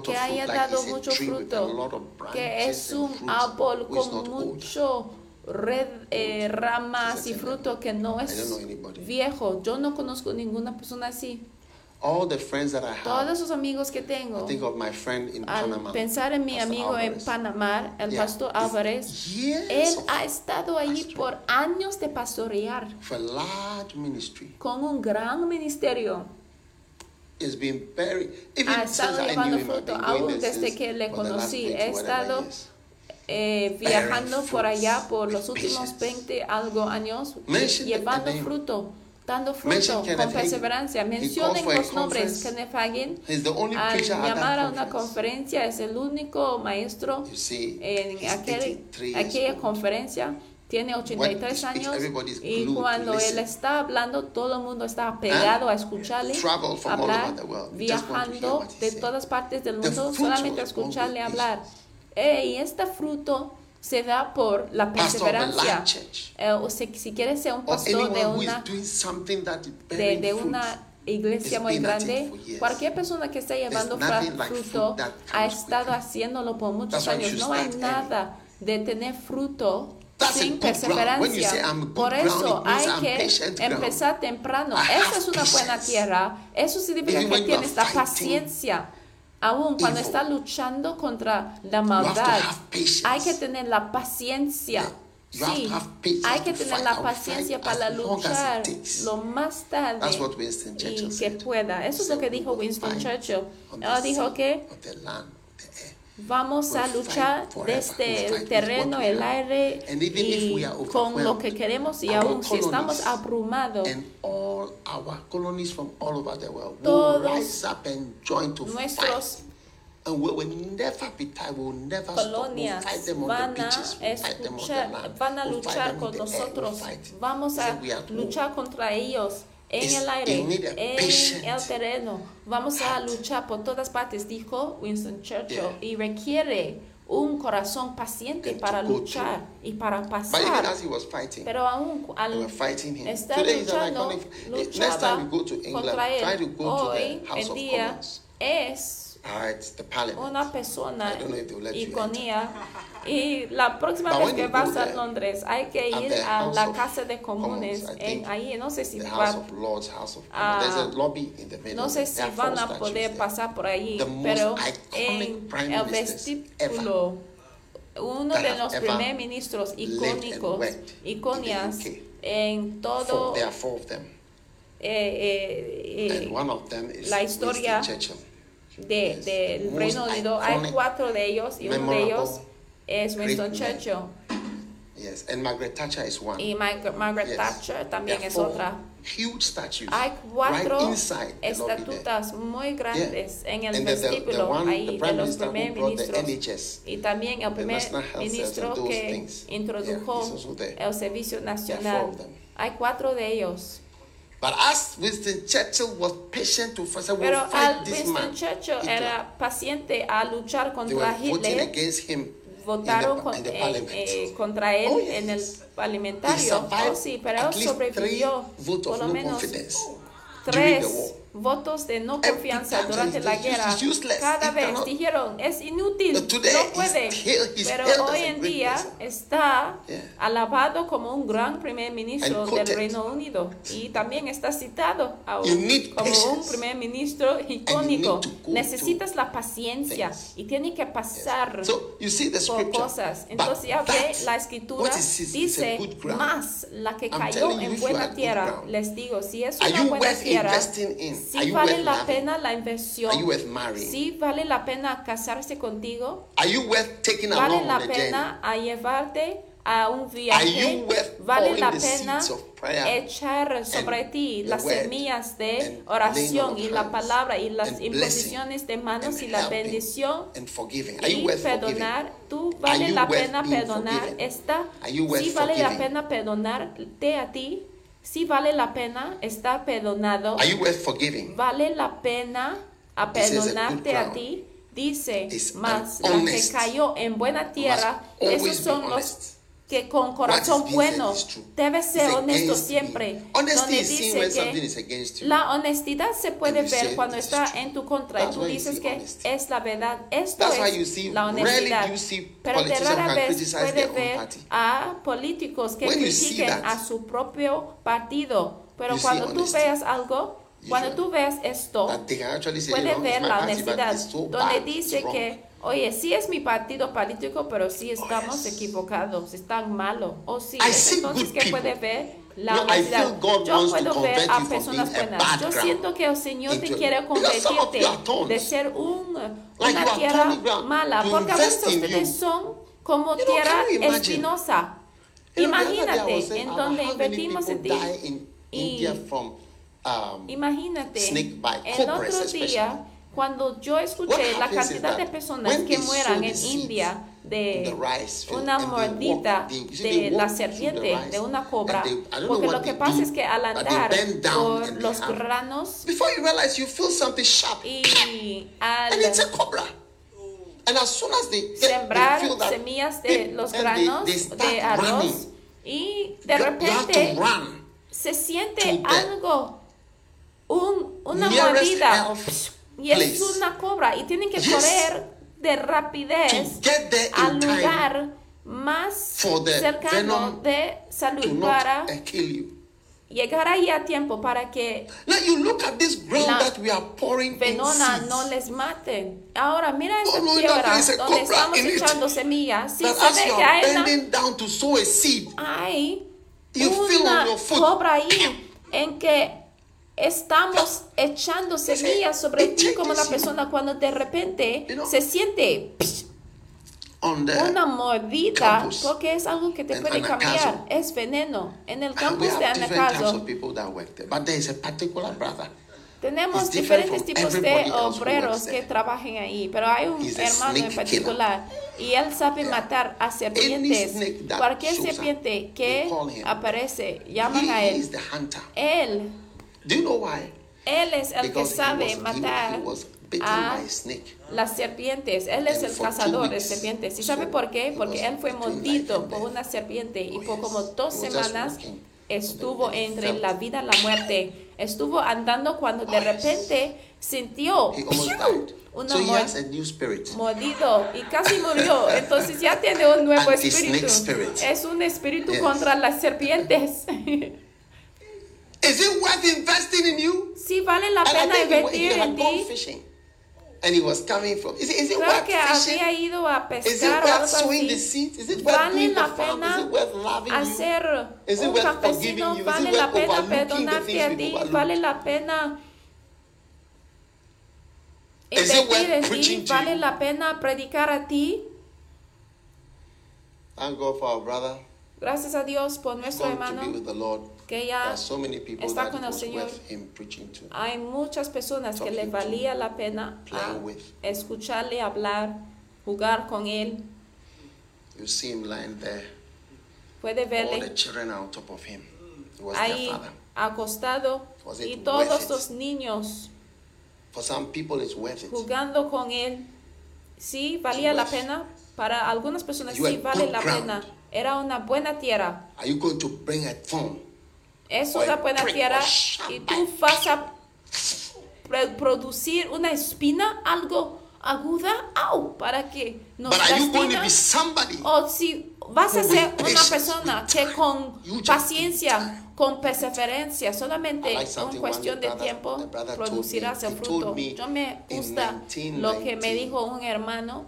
que haya dado mucho fruto, que es un árbol con mucho red, eh, ramas y fruto que no I es don't know anybody. viejo. Yo no conozco ninguna persona así. all the friends that I have, Todos los amigos que tengo, I think of my friend in al Panama. pensar en mi Pastor amigo en. Panamá, el Yeah, pastor Álvarez, él ha estado allí por años de pastorear for a large ministry. con un gran ministerio. It's been very even Ha estado llevando fruto, aún desde que le conocí. 20 He estado. Eh, viajando por allá por los últimos patience. 20 algo años, llevando fruto, dando fruto con perseverancia. Mencionen los nombres. Kenneth Hagin, al llamar a una conferencia, es el único maestro en aquel, 83 years aquella conferencia. Tiene 83 When he speaks, años y cuando él está hablando, todo el mundo está pegado a escucharle hablar, viajando de todas partes del mundo solamente a escucharle hablar. Eh, y este fruto se da por la perseverancia. Eh, o si quieres ser un Or pastor de una de, una iglesia muy grande, cualquier persona que esté llevando like fruto ha estado haciéndolo por muchos años. No hay nada de tener fruto That's sin perseverancia. Por eso hay que empezar temprano. Esa es una buena tierra. Eso significa Even que tienes la paciencia. Aún cuando está luchando contra la maldad, hay que tener la paciencia. Sí, hay que tener la paciencia para luchar lo más tarde y que pueda. Eso es lo que dijo Winston Churchill. Él dijo que Of the land, the air. Vamos a luchar desde el terreno, el aire y con lo que queremos y aún si estamos abrumados, Todos nuestros fight. And we will never be tired. We will never stop. We'll colonias fight them on van the a beaches. We'll fight them on the escuchar, van a luchar con nosotros. Vamos a luchar contra ellos en el aire, en el terreno. Vamos a luchar por todas partes, dijo Winston Churchill, y requiere un corazón paciente para luchar y para But even pasar. as he was fighting, Pero aún al were fighting him. estar luchando. Next luchaba time you go to England, contra try él. to go to Hoy of día es Ah, una persona know y la próxima But vez que vas a there, Londres hay que ir a la casa de comunes Commons, en ahí no sé si va- Lords, Ah, a no sé si van a poder pasar por ahí pero en el vestíbulo uno de los primeros ministros icónicos UK. en todo eh, eh, la historia de, del most Reino Unido. Hay cuatro de ellos y uno de ellos es Winston. Churchill Yes, and Margaret Thatcher is one. y Mar- Margaret Yes. Thatcher también es otra. Huge statues Hay cuatro right inside estatutas muy grandes en el And the, the, the one, ahí de los the ministros NHS. y también el primer National Health Service ministro que introdujo Yeah, el servicio nacional. Hay cuatro de ellos. But as Winston Churchill was patient to first, we'll Pero fight al this Winston man. Churchill Hitler. era paciente a luchar contra Hitler. against him votaron con- eh, eh, contra él Oh, en el yes. Parlamentario. Oh, sí, pero él sobrevivió por lo no menos tres. Votos de no confianza durante la guerra. Cada vez dijeron, es inútil, no puede. Pero hoy en día está alabado como un gran primer ministro del. Reino Unido y también está citado need como un primer ministro icónico. Necesitas la paciencia y tiene que pasar por cosas. Entonces ya ve la escritura dice más la que cayó en buena tierra. Les digo, si es una buena tierra, you vale la loving? pena la inversión, Are you worth marrying? si vale la pena casarse contigo, Are you worth taking vale along la on pena a llevarte a un viaje, vale la pena echar sobre ti las semillas de oración y la palabra y las imposiciones de manos y la bendición y perdonar, tú vale la pena perdonar, worth sí vale la pena perdonarte a ti, sí vale la pena estar perdonado, Are you worth forgiving? vale la pena a perdonarte a ti, dice, más la que cayó en buena tierra, esos son los. Que con corazón bueno debe ser honesto siempre. donde dice que la honestidad se puede ver cuando está en tu contra y tú dices que es la verdad. Esto es la honestidad. Pero de rara vez puede ver a políticos que critiquen a su propio partido. Pero cuando tú veas algo Cuando tú ves esto, puedes ver la honestidad, donde dice que, oye, sí es mi partido político, pero sí estamos yes. equivocados, están malos. O sí, es see entonces que puede ver la No, honestidad. Yo puedo ver a personas buenas. Yo siento que el Señor te quiere convertirte de ser un, Like una tierra mala, porque a veces ustedes son como You know, tierra imagine? espinosa. You know, Imagínate saying en donde invertimos en ti. in Y- from um, Imagínate, cobras otro día, cuando yo escuché la cantidad de personas que mueran en India in de una mordida de la serpiente, de una cobra, porque lo que pasa es que al andar por los granos Before you realize, you feel something sharp, y al and it's a cobra. And as soon as they get, sembrar semillas de los granos de arroz y de repente se siente algo, un, una mordida y es place. una cobra y tienen que Yes. correr de rapidez To get there al in time lugar más for the cercano venom de to salud not para uh, kill you. llegar ahí a tiempo para que Now you look at this ground La that we are pouring in venona seeds. no les maten. Ahora mira esta Oh, no, no, tierra there is a donde cobra estamos in it. echando semillas. Si that se as ve you que are hay una, bending down to sow a seed, hay You feel una your foot. cobra ahí en que estamos echando semillas sobre ti como you. persona cuando de repente se siente una mordida porque es algo que te puede cambiar, es veneno. En el campus de Anacaso of people that work there, but there is a particular brother. tenemos diferentes tipos de obreros que trabajan ahí, pero hay un hermano en particular y él sabe matar a serpientes. Cualquier serpiente que aparece, llaman a él. Él, Do you know why? él es el que Because he sabe matar a las serpientes. Él es el cazador de serpientes. ¿Y sabe por qué? Porque él fue mordido por una serpiente y por como dos semanas estuvo entre la vida y la muerte. Estuvo andando cuando de repente sintió una mordido y casi murió. Entonces ya tiene un nuevo espíritu. Es un espíritu contra las serpientes. Is it worth investing in you? sí vale la pena invertir en ti. fishing. And he was coming from. Is it, is it Creo worth que fishing? había ido a Is it pescar o worth algo the seeds? Is it worth Vale la farm? Is pena it worth loving you? hacer Is it un worth forgiving you? Is it vale worth la pena perdonarte a ti, vale la pena Is it invertir worth en ti, preaching to vale you? la pena predicar a ti. Thank God for our brother. Gracias a Dios por nuestro gone to be hermano with the Lord. Que people está con el Señor. Hay muchas personas que le valía la pena escucharle hablar, jugar con él. You see him lying there. Puede verle children are on top of him. It was their ahí father. acostado y todos los niños For some people, it's worth it. jugando con él. Sí, valía la pena. Para algunas personas sí vale la pena. Era una buena tierra. Are you going to bring a thorn? Es Or una a buena prick tierra or sharp y tú vas a producir una espina, algo aguda, au, para que nos? O si vas a ser una persona que con paciencia, con perseverancia, solamente en cuestión de tiempo producirás el fruto. Yo me gusta lo que me 1995, dijo un hermano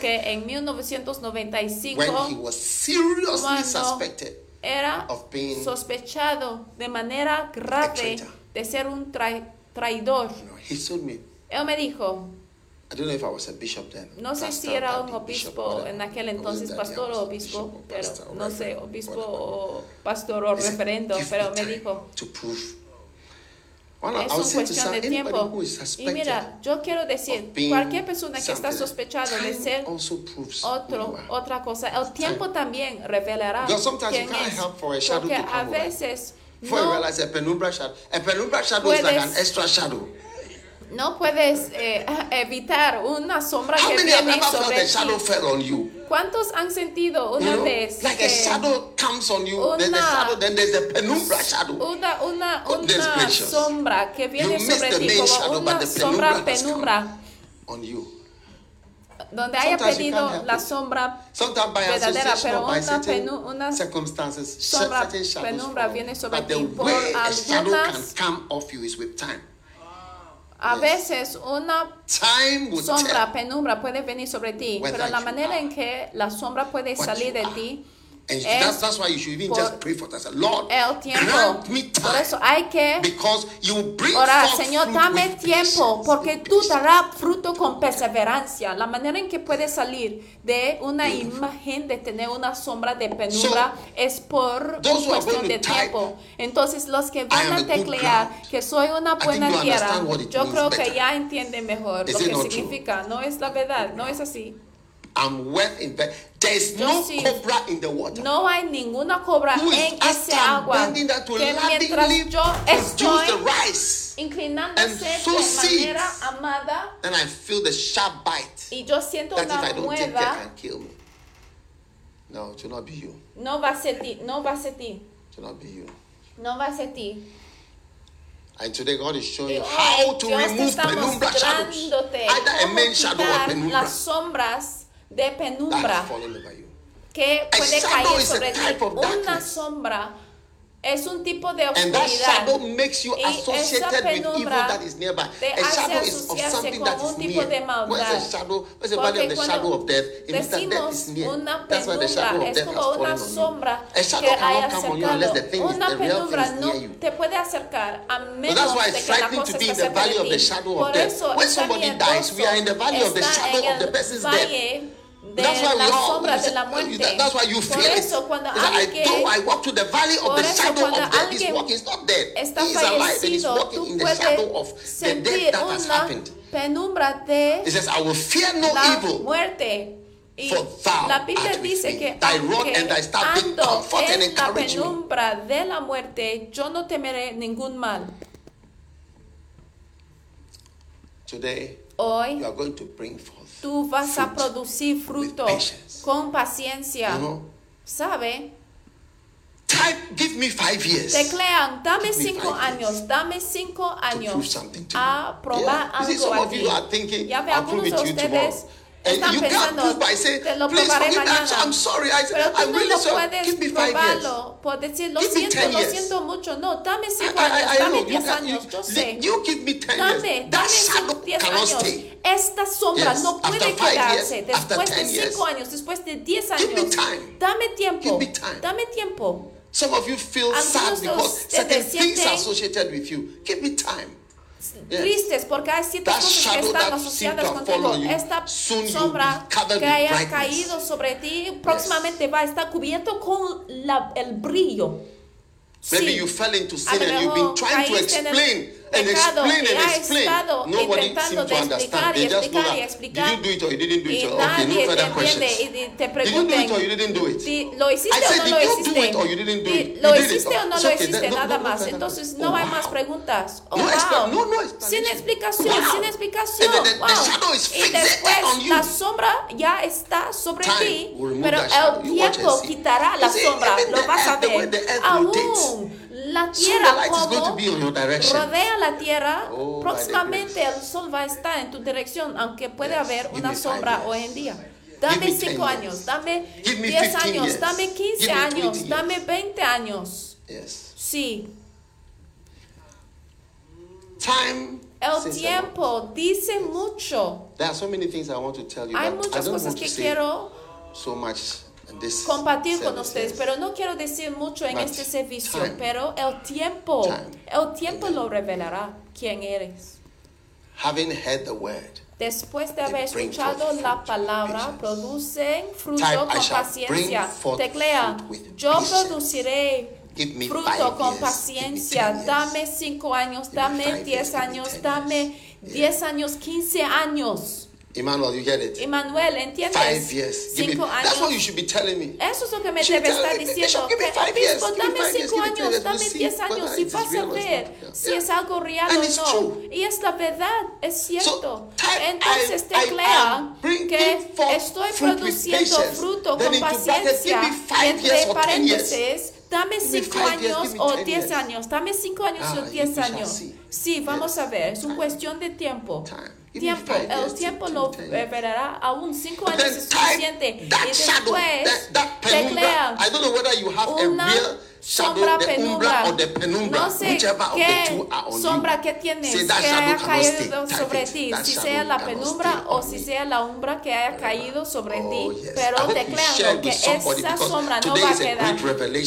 que en 1995 When he was seriously Cuando- era sospechado de manera grave de ser un trai- traidor. You know, he told me, Él me dijo, I don't know if I was a bishop then. no sé si era un obispo en aquel entonces, pastor o obispo, pero no sé, obispo o pastor o referendo, "Give pero me dijo, to prove. Es una cuestión de tiempo. Y mira, yo quiero decir, cualquier persona que está sospechado de ser otro, otra cosa, el tiempo también revelará quién es. Porque a veces no Puedes- extra shadow. No puedes eh, evitar una sombra How que viene sobre ti. ¿Cuántos han sentido You una know, vez like que a shadow comes on you, there's the una- shadow, then there's the penumbra shadow. una, una, una sombra que viene You sobre ti como shadow, una sombra penumbra On you. donde haya pedido la sombra verdadera, pero una, penu- una sombra penumbra viene sobre ti por a algunas come off you is with time. A veces una sombra, penumbra puede venir sobre ti, pero la manera en que la sombra puede salir de ti And es that's, that's why you should even por just pray for that. Lord, el tiempo. grant me Por time. eso hay que Because you bring orar, Señor, dame tiempo, porque tú darás fruto con perseverancia. La manera en que puedes salir de una imagen de tener una sombra de penumbra es por cuestión de type, tiempo. Entonces, los que van a teclear que soy una buena tierra, yo creo que better. ya entiende mejor Is lo que not true? significa. No es la verdad, no es así. I'm worth in bed. There is Yo no sí. cobra in the water. No hay ninguna cobra Who en ese agua que mientras yo estoy the rice. inclinándose and sow de manera seeds. amada Then I feel the sharp bite. y yo siento That if una I don't take care mueva, can kill me. No, it will not be you. no va a ser ti, no va a ser ti, It will not be you. no va a ser ti. And today God is showing you how to Dios remove penumbra shadows. Either a main shadow or penumbra las sombras de penumbra que puede caer sobre ti. Una sombra es un tipo de oscuridad. Y esa penumbra te hace asociarse con un tipo de maldad. Porque cuando decimos una penumbra es como una sombra que hay acercado. Una penumbra no te puede acercar a menos de que la cosa esté cerca de ti. Por eso está en el valle de That's why all. sombras de la muerte. that- That's why you Por feel it. eso cuando I, alguien I walk to the valley of Por the shadow of death, he's walking. He's not dead. está He is alive and he's walking in the shadow of the death that has happened. penumbra de He says, I will fear no la evil. muerte. Y For thou la Biblia dice que aunque ando en la penumbra de la muerte, yo no temeré ningún mal. Today, Hoy you are going to bring forth. Tú vas a producir fruto con paciencia. You know, ¿Sabe? type, give me five years. Teclean, dame cinco años, dame cinco años a probar Yeah. Algo some of you are thinking, Ya ve, algunos de ustedes están you can't pensando, prove by saying, te lo please probaré forgive me, I'm, mañana. I'm sorry, I, Pero tú I'm no really lo sorry. puedes Give me five years. probarlo por decir, lo Give me siento, 10 lo years. siento mucho. No, dame cinco I, años, I, I dame you, diez años, yo sé. you, you give me 10 Dame, years. Dame cinco, diez años. stay. Esta sombra Yes, no puede quedarse years, después de 10 years. cinco años, después de diez Give me años. time. Dame tiempo, Give me time. dame tiempo. Some of you feel Algunos sad because certain things are associated with you. Give me time. Tristes porque hay ciertas cosas que están asociadas contigo. Esta sombra que haya caído sobre ti próximamente va a estar cubierto con la- el brillo. Maybe Sí. you fell into sin and you've been trying to caíste explain and pecado explain y explain. estado Nobody intentando de explicar y explicar y explicar. Y nadie te entiende y te di- ¿lo hiciste o no lo hiciste? ¿Lo hiciste o no lo hiciste? Nada más. Entonces no Oh, hay más preguntas. Oh, Sin explicación, sin explicación. Y después la sombra ya está sobre ti, pero el tiempo quitará la sombra. Lo vas a ver. Aún la tierra como rodea la tierra, Oh, próximamente el sol va a estar en tu dirección, aunque puede Yes. haber una sombra hoy en día. Dame me 10 cinco years. años, dame Give me 10 15 años, years. dame 15 Give me años, 20 dame 20 años. Yes. Sí, Time. el tiempo dice mucho. There are so many things I want to tell you. Hay I muchas don't cosas want que to quiero so much compartir con ustedes, pero no quiero decir mucho en este servicio, time. pero el tiempo, Time. el tiempo lo revelará quién eres. Having heard the word, Después de haber escuchado la palabra, producen fruto Type, con paciencia. Teclea, yo patience. produciré fruto con years, paciencia. 10 years. Dame cinco años, dame diez años, 10 dame diez años, quince años. Emmanuel, you get it? Emmanuel, Five ¿entiendes? years. Give me, Cinco that's what you años. should be telling me. Eso es lo que me debe estar diciendo. Give me five years, Obispo, dame five cinco años, dame diez años y vas a ver si es algo real o no. Y es la verdad, es cierto. Entonces teclea que estoy produciendo fruto con paciencia. five Entre paréntesis, dame cinco five años o diez años. Dame cinco años Ah, o you- diez años. Sí, vamos a ver. Es un Time. cuestión de tiempo. Give me Tiempo. five El years, tiempo give me lo ten years sombra, de, de penumbra, o de penumbra, no sé qué sombra que tienes que haya caído sobre ti, si sea la penumbra o si sea la umbra que haya caído sobre ti, pero declaro que esa sombra no va a quedar.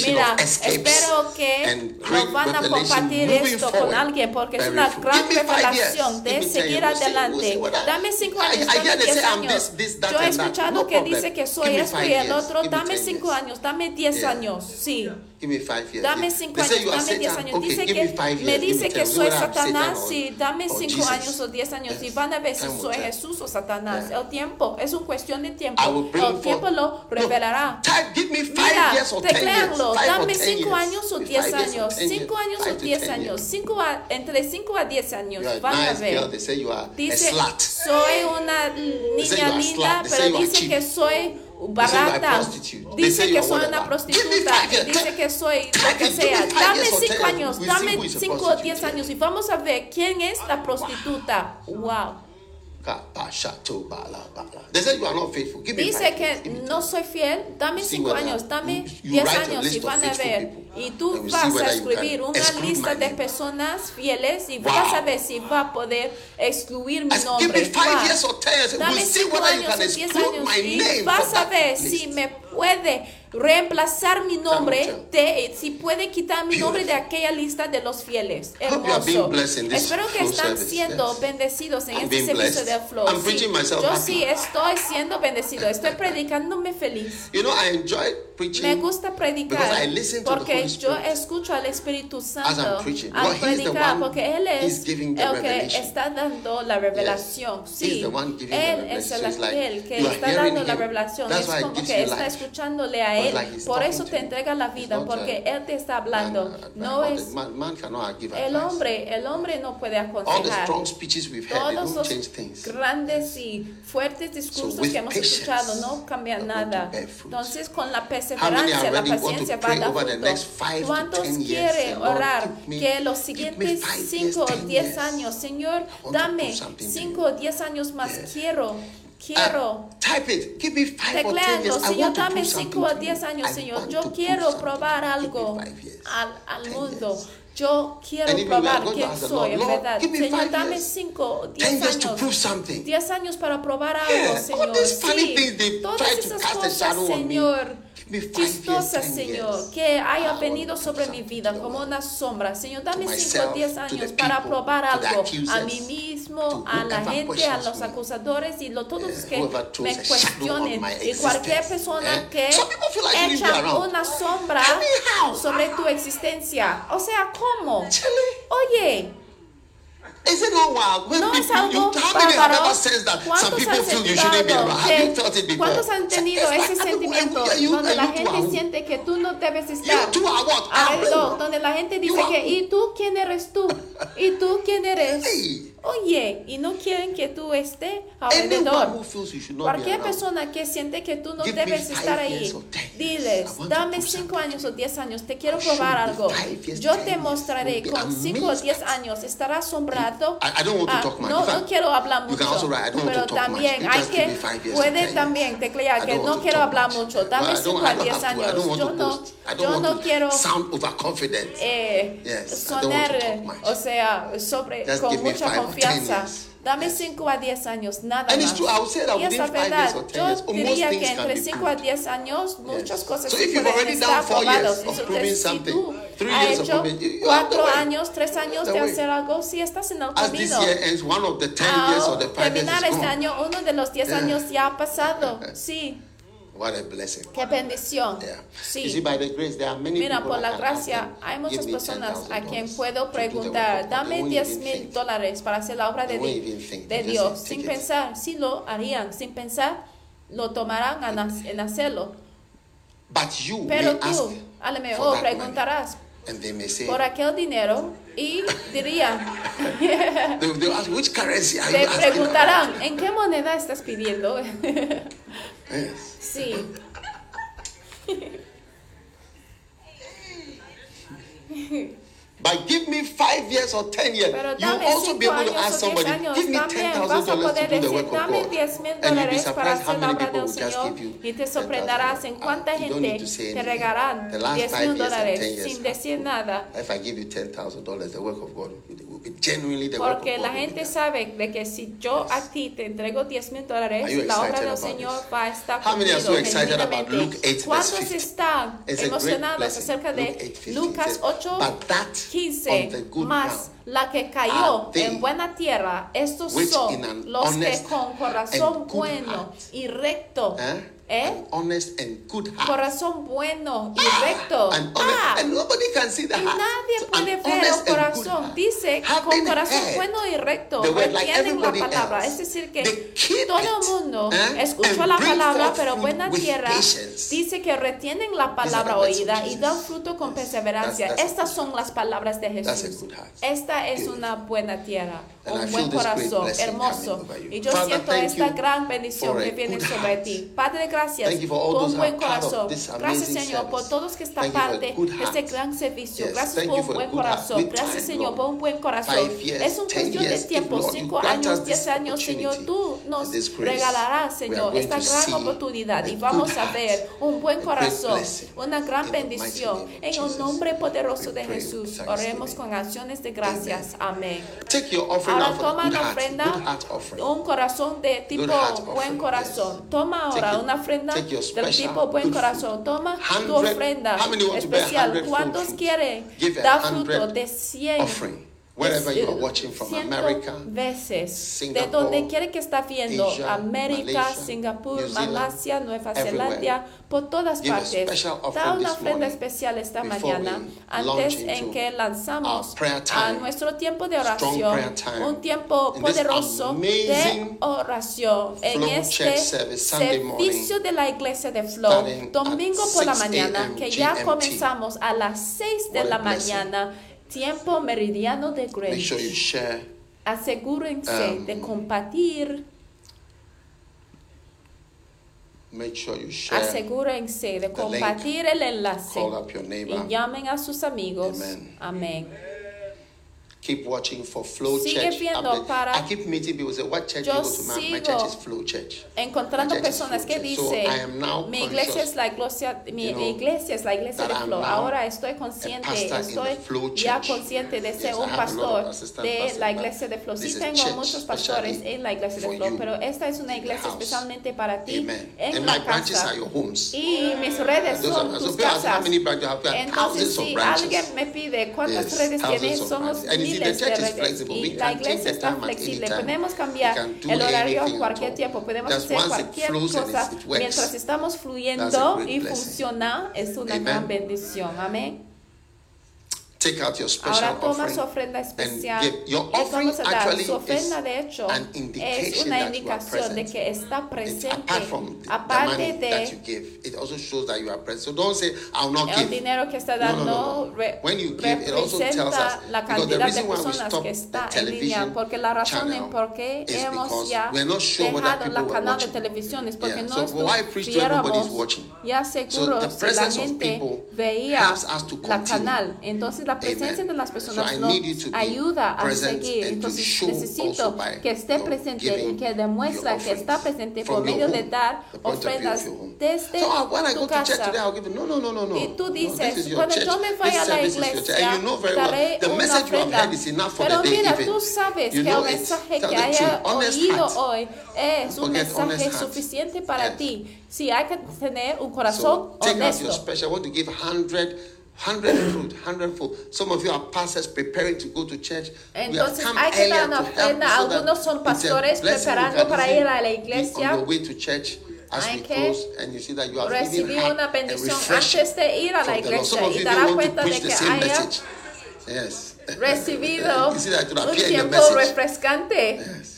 Mira, espero que nos van a compartir esto con alguien porque es una gran revelación de seguir adelante. Dame cinco años, dame diez años. Yo he escuchado que dice que soy esto y el otro, dame cinco años, dame diez años, sí. Give me five years. Dame cinco They años, dame diez años. Okay, dice que, me dice que soy Satanás, sí, dame cinco años o diez años y van a ver si soy Jesús o Satanás. El tiempo es una cuestión de tiempo. El tiempo lo revelará. Mira, teclearlo, dame cinco años o diez años, cinco años o diez años, cinco entre cinco a diez años, van a ver. Dice, soy una niña linda, pero dice que soy barata. Dice que soy una prostituta. Dice que soy lo que sea. Dame cinco años, dame cinco o diez años y vamos a ver quién es la prostituta. Wow. Dice que no soy fiel. Dame cinco años, dame diez años y van a ver. Y tú vas a escribir una lista de personas fieles y vas a ver si va a poder excluir mi nombre. Dame cinco años o diez años y vas a ver si me puede reemplazar mi nombre, de, eh, si puede quitar mi nombre de aquella lista de los fieles. Hermoso. Espero que están siendo bendecidos en este servicio de flow. Sí, yo sí estoy siendo bendecido, estoy predicándome feliz. You know, I enjoy preaching. Me gusta predicar I listen to porque the Holy yo escucho al Espíritu Santo as I'm al well, predicar porque él es el que está dando la revelación. Yes. Sí, él es el aquel que está dando him. la revelación. That's es como que está escuchándole a él. Like Por eso te entrega la vida porque él te está hablando. Man, no es man, man el hombre, el hombre no puede aconsejar. All the strong we've heard, Todos los grandes y fuertes discursos que hemos escuchado no cambian nada. Entonces con la perseverancia, la paciencia va a dar fruto. ¿Cuántos quieren orar que los siguientes 5 o 10 años, Señor, dame 5 o 10 años más, quiero quiero. Type it. Give me five Tecleando, Señor, dame 5 o 10 años, Señor. Yo quiero probar algo al, mundo. Years. Yo quiero probar quién soy, en verdad. Señor, dame 5 o 10 años. 10 años para probar algo. Señor. Todas cosas, Señor chistosa, Señor, que haya venido sobre mi vida como una sombra. Señor, dame 5 o 10 años para probar algo a mí mismo, a la gente, a los acusadores y lo, todos los que me cuestionen. Y cualquier persona que echa una sombra sobre tu existencia. O sea, ¿cómo? Oye. Is it not wild? When no people, es algo many ¿Cuántos han tenido ese sentimiento you, donde la gente siente que tú no debes estar? You are what? Ah, la gente dice que ¿y tú quién eres tú? ¿Y tú quién eres? Oye, y no quieren que tú estés alrededor. Cualquier persona que siente que tú no debes estar ahí, diles, dame 5 años o 10 años, te quiero probar algo. Yo te mostraré con 5 o 10 años, estarás asombrado. Uh, no, no, quiero hablar mucho, pero también hay que, puede también teclear que no quiero hablar mucho, dame 5 a 10 años. Yo no, yo no quiero eh, sonar, eh, o sea, sobre, con mucha confianza confianza. Dame 5 a 10 años, nada más. y es verdad, yo diría que entre 5 a 10 años muchas cosas se pueden hecho 4 años, 3 años de hacer algo, si estás en el camino. Ah, terminar este año, uno de los 10 años ya ha pasado, sí. What a blessing. Qué bendición. Yeah. Sí. See, by the grace, there are many Mira, por la gracia, hay muchas personas a quien puedo preguntar, dame 10 mil dólares para hacer la obra de, de Dios, sin pensar, si sí lo harían, sin pensar, lo tomarán en hacerlo. But you Pero tú, a lo mejor, preguntarás And they may say, por aquel dinero y dirían, they, they ask, Which currency are te preguntarán, about? ¿en qué moneda estás pidiendo? Yes. sí. But give me five years or ten years. Pero You will also be able to ask somebody, give me ten thousand dollars to do the work of God. And you'll be surprised how many people will just give you y te $10,000. sorprenderás en cuánta You don't need gente to say te regalarán The last five mil years and dólares 10 years sin decir nada. If I give you ten thousand dollars, the work of God will be genuinely the work of Porque la gente sabe de que si yo a ti te entrego 10 mil dólares, la obra del Señor this? va a estar How many are so cumplido excited about genuinamente. Luke 8 verse ¿Cuántos 50? están It's emocionados acerca de 8, 50 Lucas says, 8, "But that on the 15? good Más la que cayó they en buena tierra, estos son los que con corazón bueno y recto, Eh? ¿Eh? Honest and good heart. Corazón bueno y recto. And, honest, Ah, and nobody can see the y heart. nadie So, puede ver el and good corazón. Dice con corazón bueno y recto. word like la palabra. else, Es decir, que todo el mundo eh, escuchó and la palabra, pero buena with tierra patience. dice que retienen la palabra oída y dan fruto con perseverancia. That's- that's a Estas good son las palabras de Jesús. Esta es una buena tierra, And un buen corazón, hermoso. Y yo Father, siento esta gran bendición que viene sobre ti. Padre, gracias Who are buen corazón. Gracias, Señor, por todos que están parte de este gran servicio. Gracias por un buen corazón. Gracias, Señor, por un buen corazón. Es un cuestión de tiempo, cinco años, diez años, Señor. Tú nos regalarás, Señor, esta gran oportunidad y vamos a ver un buen corazón, una gran bendición. En el nombre poderoso de Jesús, oremos con acciones de gracias. Amén. Ahora toma heart, ofrenda, un corazón de tipo buen corazón. Toma ahora una ofrenda del tipo buen corazón. Toma tu ofrenda especial. ¿Cuántos quieren dar fruto de 100? Wherever you are watching from America, veces Singapore, de donde quiere que está viendo Asia, América, Malaysia, Singapur, Zealand, Malasia, Nueva. Zelanda, por todas partes. Da una ofrenda especial esta mañana antes en que lanzamos a nuestro tiempo de oración, un tiempo poderoso de oración en este servicio de la iglesia de Flow, domingo por la 6 mañana, que ya comenzamos a las 6 de la mañana, tiempo meridiano de make Greenwich. sure you share. Asegúrense Um, de compartir, Make sure you share. asegúrense de compartir el enlace Call up your neighbor. y llamen a sus amigos. Amén. Keep watching for Flow Sigue Church. viendo para- I keep meeting people say, "What church Yo you go to?" My, my church is Flow Church. Encontrando personas que Church. So dicen, I am now mi iglesia es la iglesia, mi you know, iglesia es la iglesia de Flow. Ahora estoy a consciente, pastor in the estoy ya consciente de ser Yes, un pastor de la iglesia de Flow. Sí tengo muchos pastores en la iglesia de Flow, pero esta es una iglesia especialmente para ti Amen. en And la my branches casa. are your homes. Y mis redes son tus casas. Entonces, si alguien me pide cuántas redes tienes, somos branches. Flexible. Y la iglesia está flexible. Podemos cambiar el horario a cualquier tiempo. Podemos hacer cualquier cosa mientras estamos fluyendo y funciona. Es una gran bendición. Amén. Take out your special Ahora toma offering su ofrenda and especial. give. Your offering actually Su ofrenda, is de hecho, an es una indicación de que está It's presente. apart from the, the Aparte that you de give, it also shows that you are present. So don't say, "I'll not el give." dinero que está No, no, dando no, no. re- When you give, it also tells us la the cantidad de personas que está en línea, porque la razón en por qué hemos ya sure dejado la canal de televisión es porque Yeah, no so estuviéramos ya So seguros si la gente veía la canal. Entonces la presencia Amen. de las So personas I nos ayuda a seguir. Entonces necesito que esté presente y que demuestra your que está presente por medio de dar ofrendas desde So tu casa. today. No, no, no, no. Y tú dices, cuando yo me vaya a la iglesia, daré una ofrenda. Pero mira, tú sabes que el mensaje que haya oído hoy es un mensaje suficiente para ti. Si hay que tener un corazón So honesto. Your special. I want to give 100, 100 fruit, 100 food. Some of you are pastors preparing to go to church. Entonces hay que dar una ofrenda. Algunos son pastores preparando para ir a la iglesia. On your way to church as Hay we que close and you see that you are feeling recibir una bendición antes de ir a la iglesia Some of y you dará cuenta de que haya message. Yes. recibido un tiempo refrescante. Yes.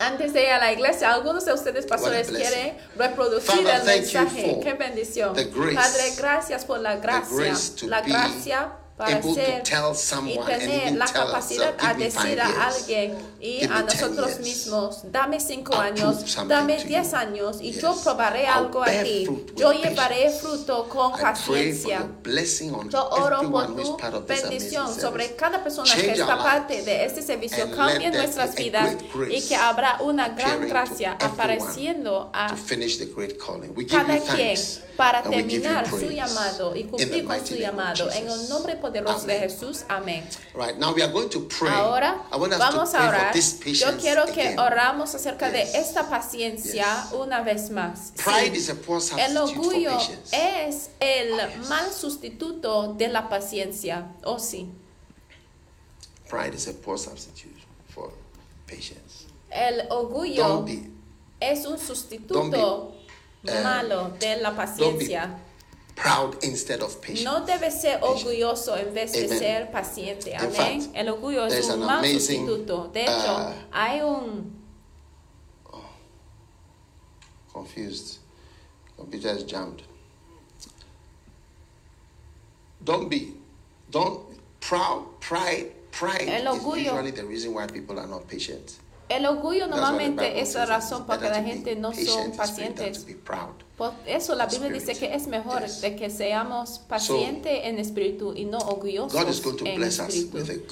Antes de ir a la iglesia, algunos de ustedes pastores quieren reproducir Father, el mensaje. Qué bendición. Padre, gracias por la gracia. La gracia para able ser to tell y someone and tener even la tell capacidad a decir a alguien y a me 10 nosotros mismos, dame cinco I'll años, dame diez años y Yes. yo probaré I'll algo a ti. Yo llevaré patience. fruto con I paciencia. Yo oro por tu bendición sobre cada persona que está parte de este servicio. and Cambie nuestras vidas y que habrá una gran gracia apareciendo a cada quien para and terminar su llamado y cumplir con su llamado. En el nombre poderoso de. Jesús. Amén. Right now we are going to pray. Ahora vamos a orar. Yo quiero que oramos acerca de esta paciencia una vez más. Sí. Pride is a poor El for orgullo es el mal sustituto de la paciencia. Oh sí. Pride is a poor substitute for patience. El orgullo be es un sustituto eh, malo de la paciencia. Proud instead of patient. No debe ser orgulloso en vez de Amen. ser paciente. Amén. fact, El orgullo es there's un an mal amazing, sustituto. De hecho, uh, hay un Confused. Computer is jammed. Don't be, don't proud. Pride, pride El is usually the reason why people are not patient. El orgullo normalmente es la razón it's por que la to be gente no son pacientes. Por eso la Biblia dice que es mejor Yes. de que seamos pacientes en espíritu y no orgullosos en espíritu.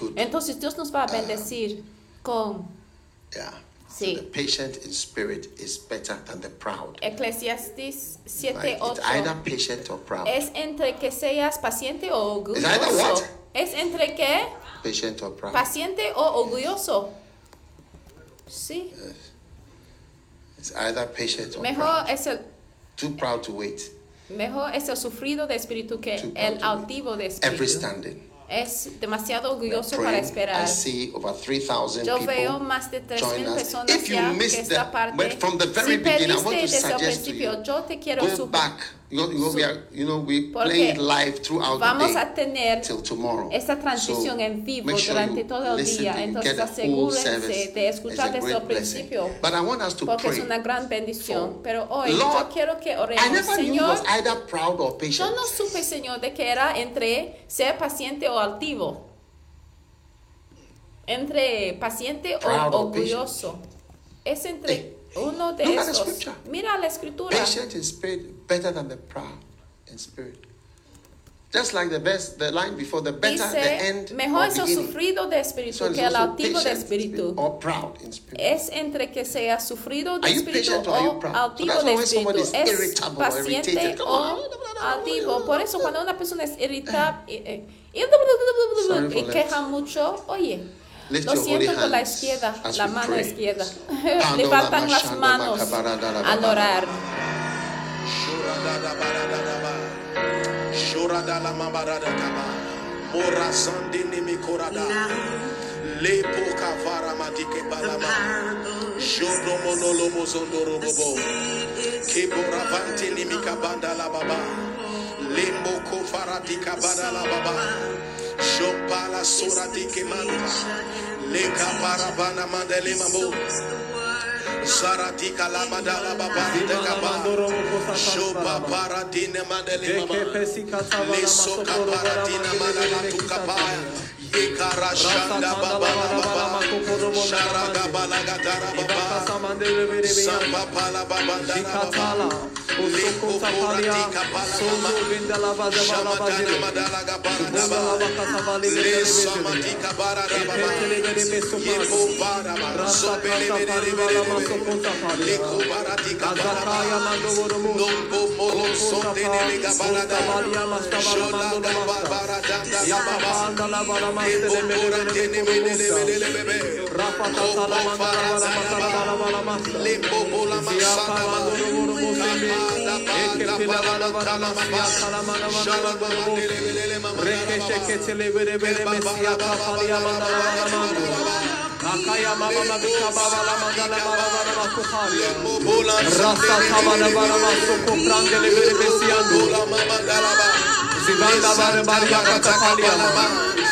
uh, Entonces Dios nos va a bendecir con. Sí. So the patient in spirit is better than the proud. Eclesiastes 7, Right? It's 8. either patient or proud. Es entre que seas paciente o Is either orgulloso. what? Es entre que Patient or proud. paciente o orgulloso. Sí. It's either patient or Mejor proud. es el Too proud to wait. mejor es el sufrido de espíritu que Too proud el to altivo de wait. Every espíritu. standing. Es demasiado orgulloso para. I esperar. see over 3,000 Yo people veo más de 3,000 join us. personas If you ya que missed esta the, parte. but from the very si beginning, I want perdiste to desde el suggest to principio, you, yo te quiero go sugerir. back. You know, you know, we are, you know, we Porque play it live throughout Vamos the a day tener till tomorrow. esta transmisión So, en vivo sure durante todo el día. Entonces asegúrense de escuchar desde el principio. But I want us to Porque es pray. una gran bendición. Pero hoy Lord, yo quiero que oremos. Señor, was either proud or yo patient. no supe, Señor, de que era entre ser paciente o altivo. Entre paciente Proud o or orgulloso. Es entre Hey, uno de look the scripture. Mira la escritura. Patient in spirit better than the proud in spirit. Just like the best, the line before, the better the Dice, end mejor or es el sufrido de espíritu So que el altivo de espíritu. or proud in spirit. Es entre que sea sufrido de espíritu o? So altivo that's de espíritu. Es paciente o altivo. Por eso cuando una persona es irritada y, y- y that. queja mucho, oye, lo your holy siento con la hands izquierda, la mano pray. izquierda. Levantan la las manos al orar. Lepo kavara madike balama. Shodo monolo mozondoro bobo. Kebora vantini mikabanda la baba. Lembo kofarati kabada la baba. Shopala sora dike manda. Leka parabana mandele mabo. Zaratika labadala babadi dekaba. Shoba paradine mandele mama. Lesoka paradina mandala tukabaya. Ikarashanda baba baba Sharaga balaga dara baba Samba pala baba dara baba Liko porati kapala mama Shamatana madala gabara daba Lesamati kabara daba Yepo bara baba Sobele bedere bedere Liko barati kabara baba Nombo moro sondene megabara daba Shola gabara daba Yababa Akaya mama. Rasta kaba na baba la soko prande le bere besiando. Zibanda bare.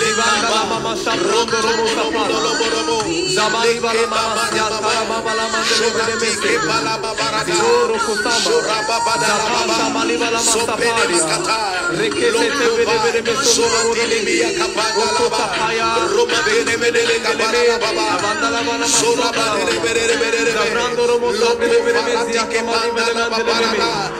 Thank mama mama mama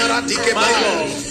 Maratike My God.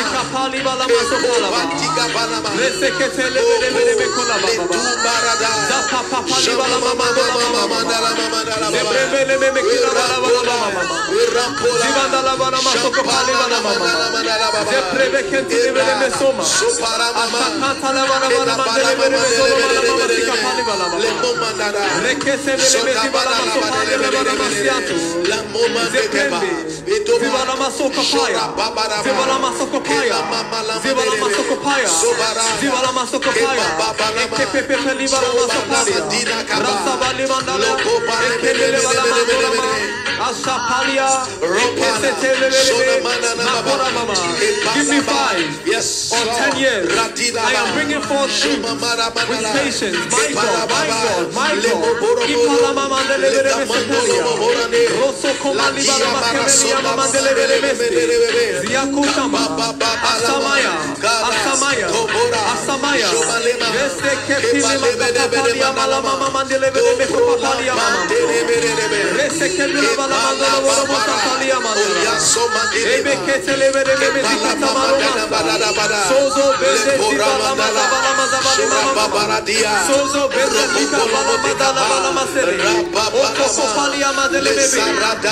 Thank you. sokala ba ba viva la viva la la give me five yes or ten years. I am bringing forth fruit with patience. My God my God my God. Rosso makemeli Asamaya, Asamaya, Asamaya, Este que pile manda papalia mala mama mandele vede me papalia mama. Este que pile mala manda lo voro mota palia mama. Ebe que se me me dita tamaro mama. Sozo vede dita mama mama mama mama mama. Sozo vede dita mama mama mama mama sele. Oko papalia mandele bebe.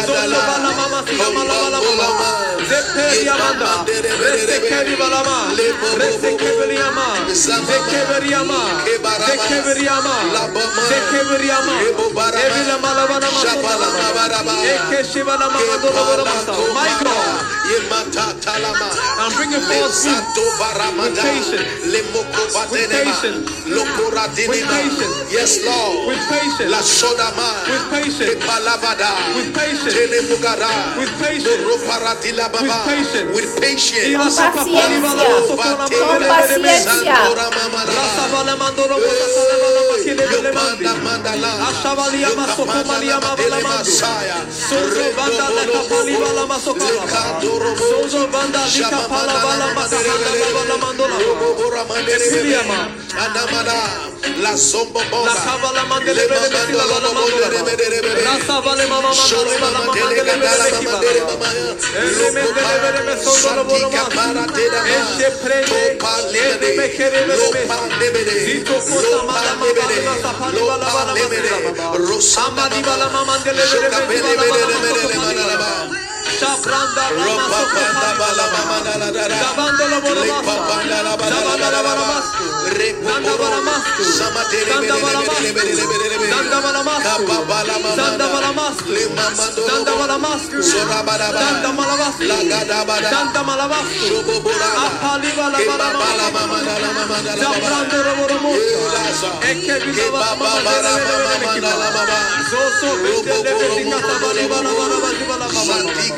Sozo mama mama mama mama mama. Zepe diamanda. Rekebelama, Rekebeliama, Rekebeliama, Rekebeliama, I'm bringing forth fruit with patience. With patience. With patience. Yes, Lord. With patience. La Sodama. With patience. Palavada. With patience. Telemugara. With patience. Roparadila Baba. With patience. Paciencia. Con paciencia. Sozo banda lika pala bala masahanda bala mandola. Esiliama. Adamada. La sombo bola. Kavala mandele bele bala mandola. La savale mama mandele bala mandele bele kiba. Eleme bele bele me sozo lo bolo ma. Este prende. Este me kere bele me. Zito kota mala mama bala sapali bala bala mandele bala. Rosamba di bala mama mandele bele bele bala bala bala bala. Shabranda Lama Sokopanda Balama Zabanda Laborabasa Zabanda Laborabasa Nanda Balamastu Nanda Balamastu Nanda Balamastu Nanda Balamastu Nanda Balamastu Nanda Balamastu Nanda Balamastu Apali Balamastu Zabranda Laboramosta Ekebi Balamastu Zoso Bete Lebedi Kata Balibala Balabala Balabala Balabala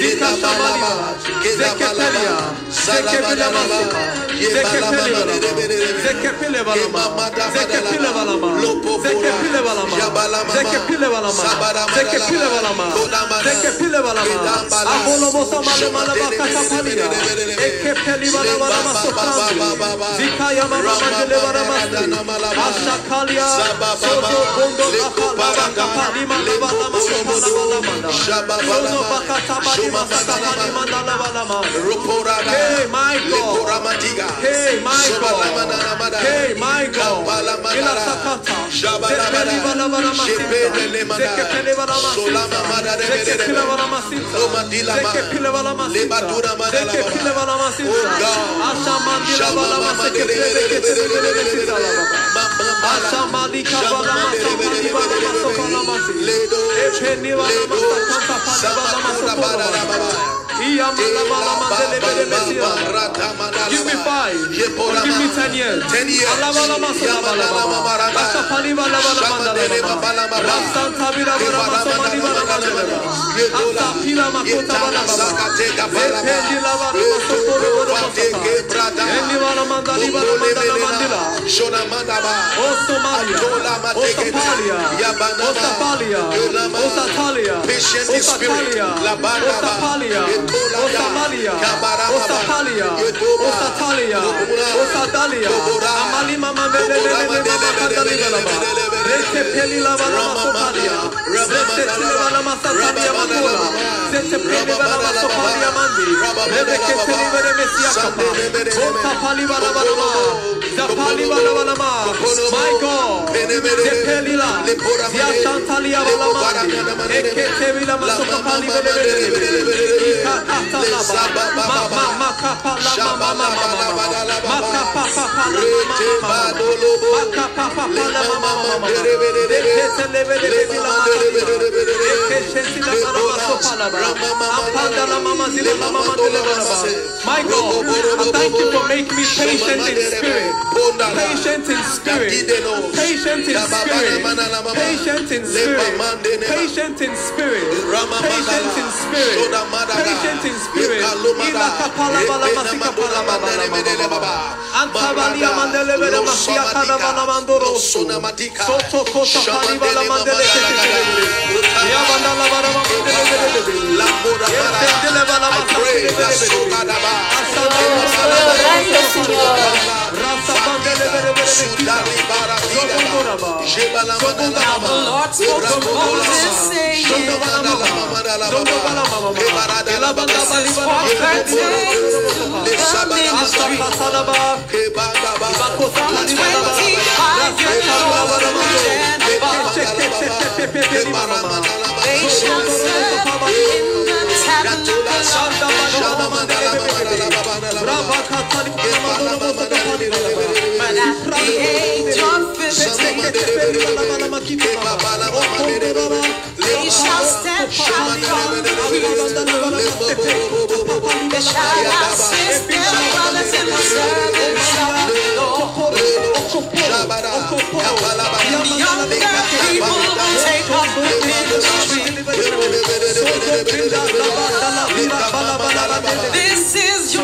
Zita tamalia, zeketelia, zekepele balama, zekepele balama, zekepele balama, zekepele balama, zekepele balama, zekepele balama, zekepele balama, zekepele balama, abolo bota male male bakata palia, ekepeli balama balama sokandi, zita yama balama jele balama, ashakalia, sozo bondo kapala kapali malama balama, sozo bakata palia, Hey, my God. Hey, my God. Hey, my God. Ila sakata. Zekeli 那拜拜。Give me five. Give me ten years. Ten years. Patience is spirit. La Banda. Osamalia, Osapalia, Osatalia, Osatalia, Amali Mama Rete Peli Lava Sopalia, Rete Silva Masatalia Matula, Sete Peli Lava Sopalia Mandi, Rebeke Silva Messiaka, Otapali Valama, Zapali Valama, my God, Zepelila, Ziatantalia Valama, Eke Tevila Masopali Valama, my God, I thank you for making me patient in spirit. Patient in spirit. Patient in spirit. Patient in spirit. Patient in spirit. Patient in spirit. In spirit fervent in spirit. Antabalia mandele they shall serve in the tabernacle. But at the age of 50, they shall step before the They shall assist their brothers in the service of the Lord. The younger people will take up the ministry. This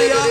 You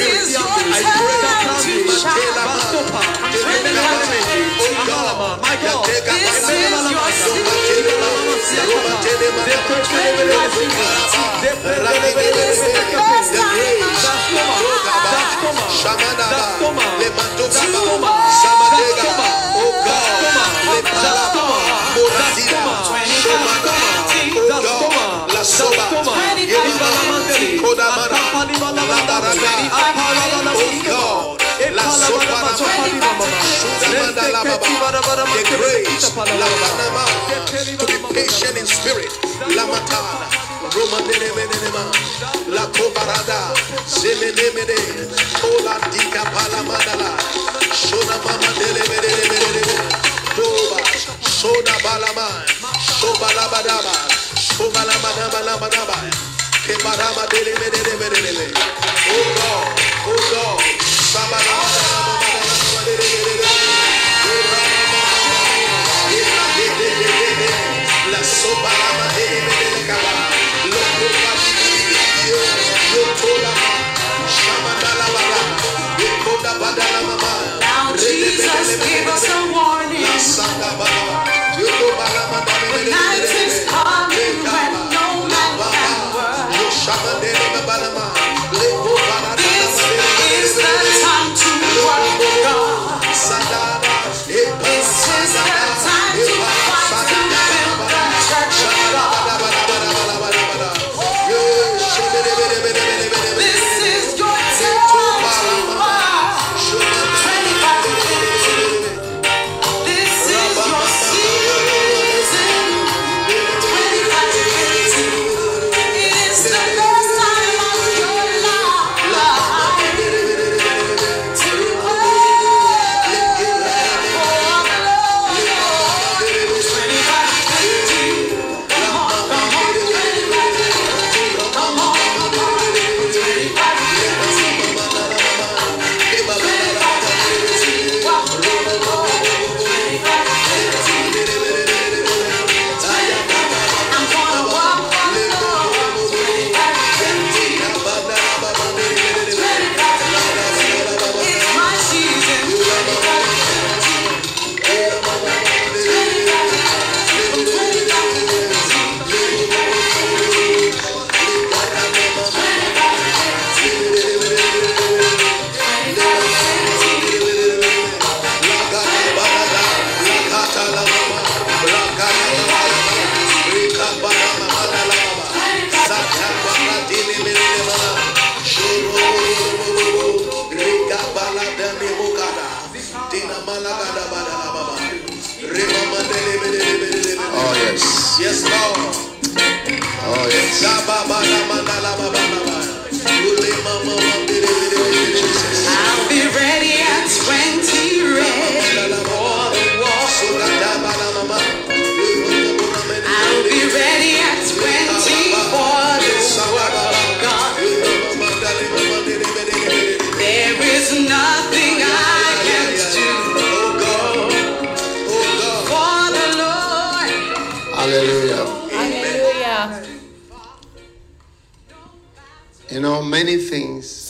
is your time to shine. My this is your season. That's Toma. That's Toma. That's The grace, Lamanama, to be patient in spirit, Lamatana, Roma Nenemenema, La Cobarada, Zemenemene, Ola Dika Palamadala, Shona Mama Dele Doba, Soda Balama, Sobalabadaba, Sobalamadaba, Kebarama Dele Dele Oh God, oh God, Sabalama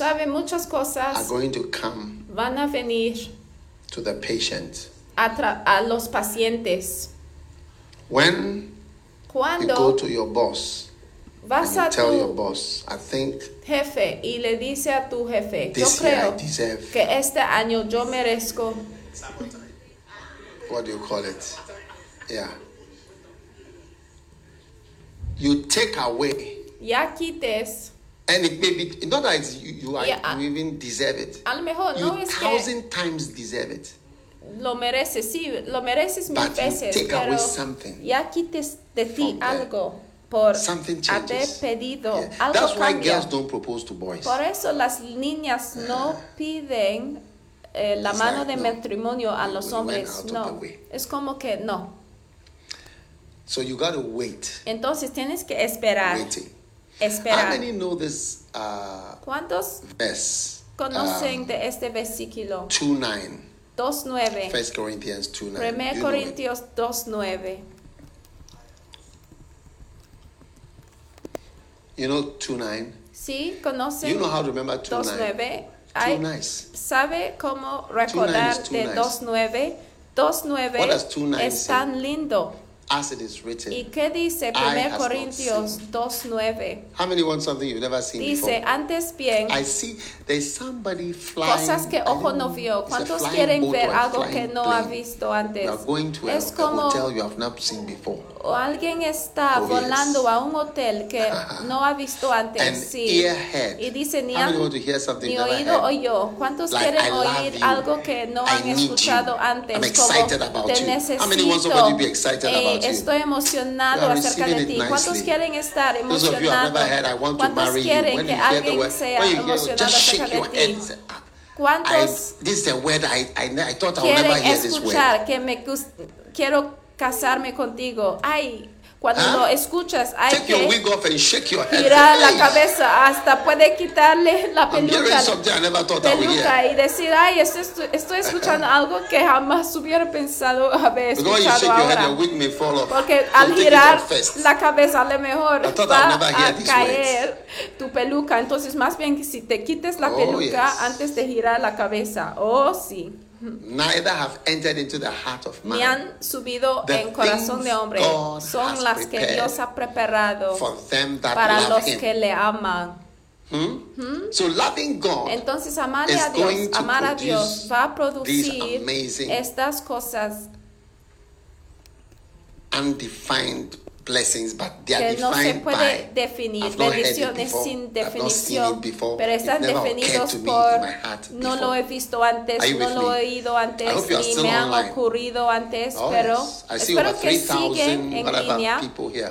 Sabe, muchas are cosas going to come van a venir to the patient. a, tra- a los pacientes. When you go Cuando to your boss vas and a you tell your boss, I think jefe y le dice a tu jefe, yo this year I creo deserve, que este año yo merezco, what do you call it? Yeah. You take away, ya quites, and it may be not that it's, you, you, are, Yeah, I- you even deserve it. a lo mejor You no es que thousand times deserve it. lo mereces, sí, lo mereces mil But you veces, take away pero something ya quites de ti algo por Something haber pedido, Yeah. algo That's why cambia. girls don't propose to boys. Por eso las niñas no piden eh, la mano like, de no, matrimonio a los hombres, no. Es como que no. So you got to wait. Entonces tienes que esperar, Waiting. Esperar. How many know this uh, ¿Cuántos verse? conocen Um, de este versículo? 2 9. 2.9. 1 Corinthians 2 9. 1 You know it. Corintios 2.9. You know 2 9? ¿Sí? ¿Conocen You know how to remember 2 9? 2.9? Too Hay- nice. ¿Sabe cómo recordar is too de nice. 2.9? 2.9 What does two nine es tan lindo. As it is written. ¿Y qué dice Eye 1 has not Corintios 2.9? How many want something you've never seen Dice, before? antes bien, I see somebody flying. cosas que ojo no vio. ¿Cuántos quieren ver algo que no ha plane. visto You antes? are going to a, Es a como hotel you have not seen before. o alguien está Oh, yes. volando a un hotel que no ha visto antes. Sí. Y dice, ni han ni oído heard? oyó. ¿Cuántos Like, quieren oír you. algo que no I han escuchado you. antes? I'm como te you. necesito. How many want somebody to be excited eh, about you? Estoy emocionado acerca de ti. ¿Cuántos nicely. quieren estar emocionados? ¿Cuántos quieren que alguien sea emocionado just acerca shake de your head. ti? and say, "Ah, I, ¿Cuántos is a never quieren hear this word. escuchar que me quiero casarme contigo? Ay, cuando lo escuchas, hay Take your que wig off and shake your head. girar la cabeza, hasta puede quitarle la peluca, peluca y decir, ay, estoy, estoy- escuchando algo que jamás hubiera pensado haber escuchado ahora. Porque al girar la cabeza, a lo mejor va a caer tu peluca. Entonces, más bien que si te quites la Oh, peluca antes de girar la cabeza. Oh, sí. Neither have entered into the heart of Ni man han subido The en corazón de hombre. God Son las que prepared Dios ha preparado for them that para love los Him. que le aman. Hmm? So loving God Entonces, amarle is a Dios, amar a Dios va a producir amazing estas cosas undefined blessings, but they are que no se puede definir, bendiciones before. sin definición, pero están definidos por no lo he visto antes, no lo he oído antes, ni me han ocurrido antes, Oh, pero yes. Espero que 3,000 siguen en línea.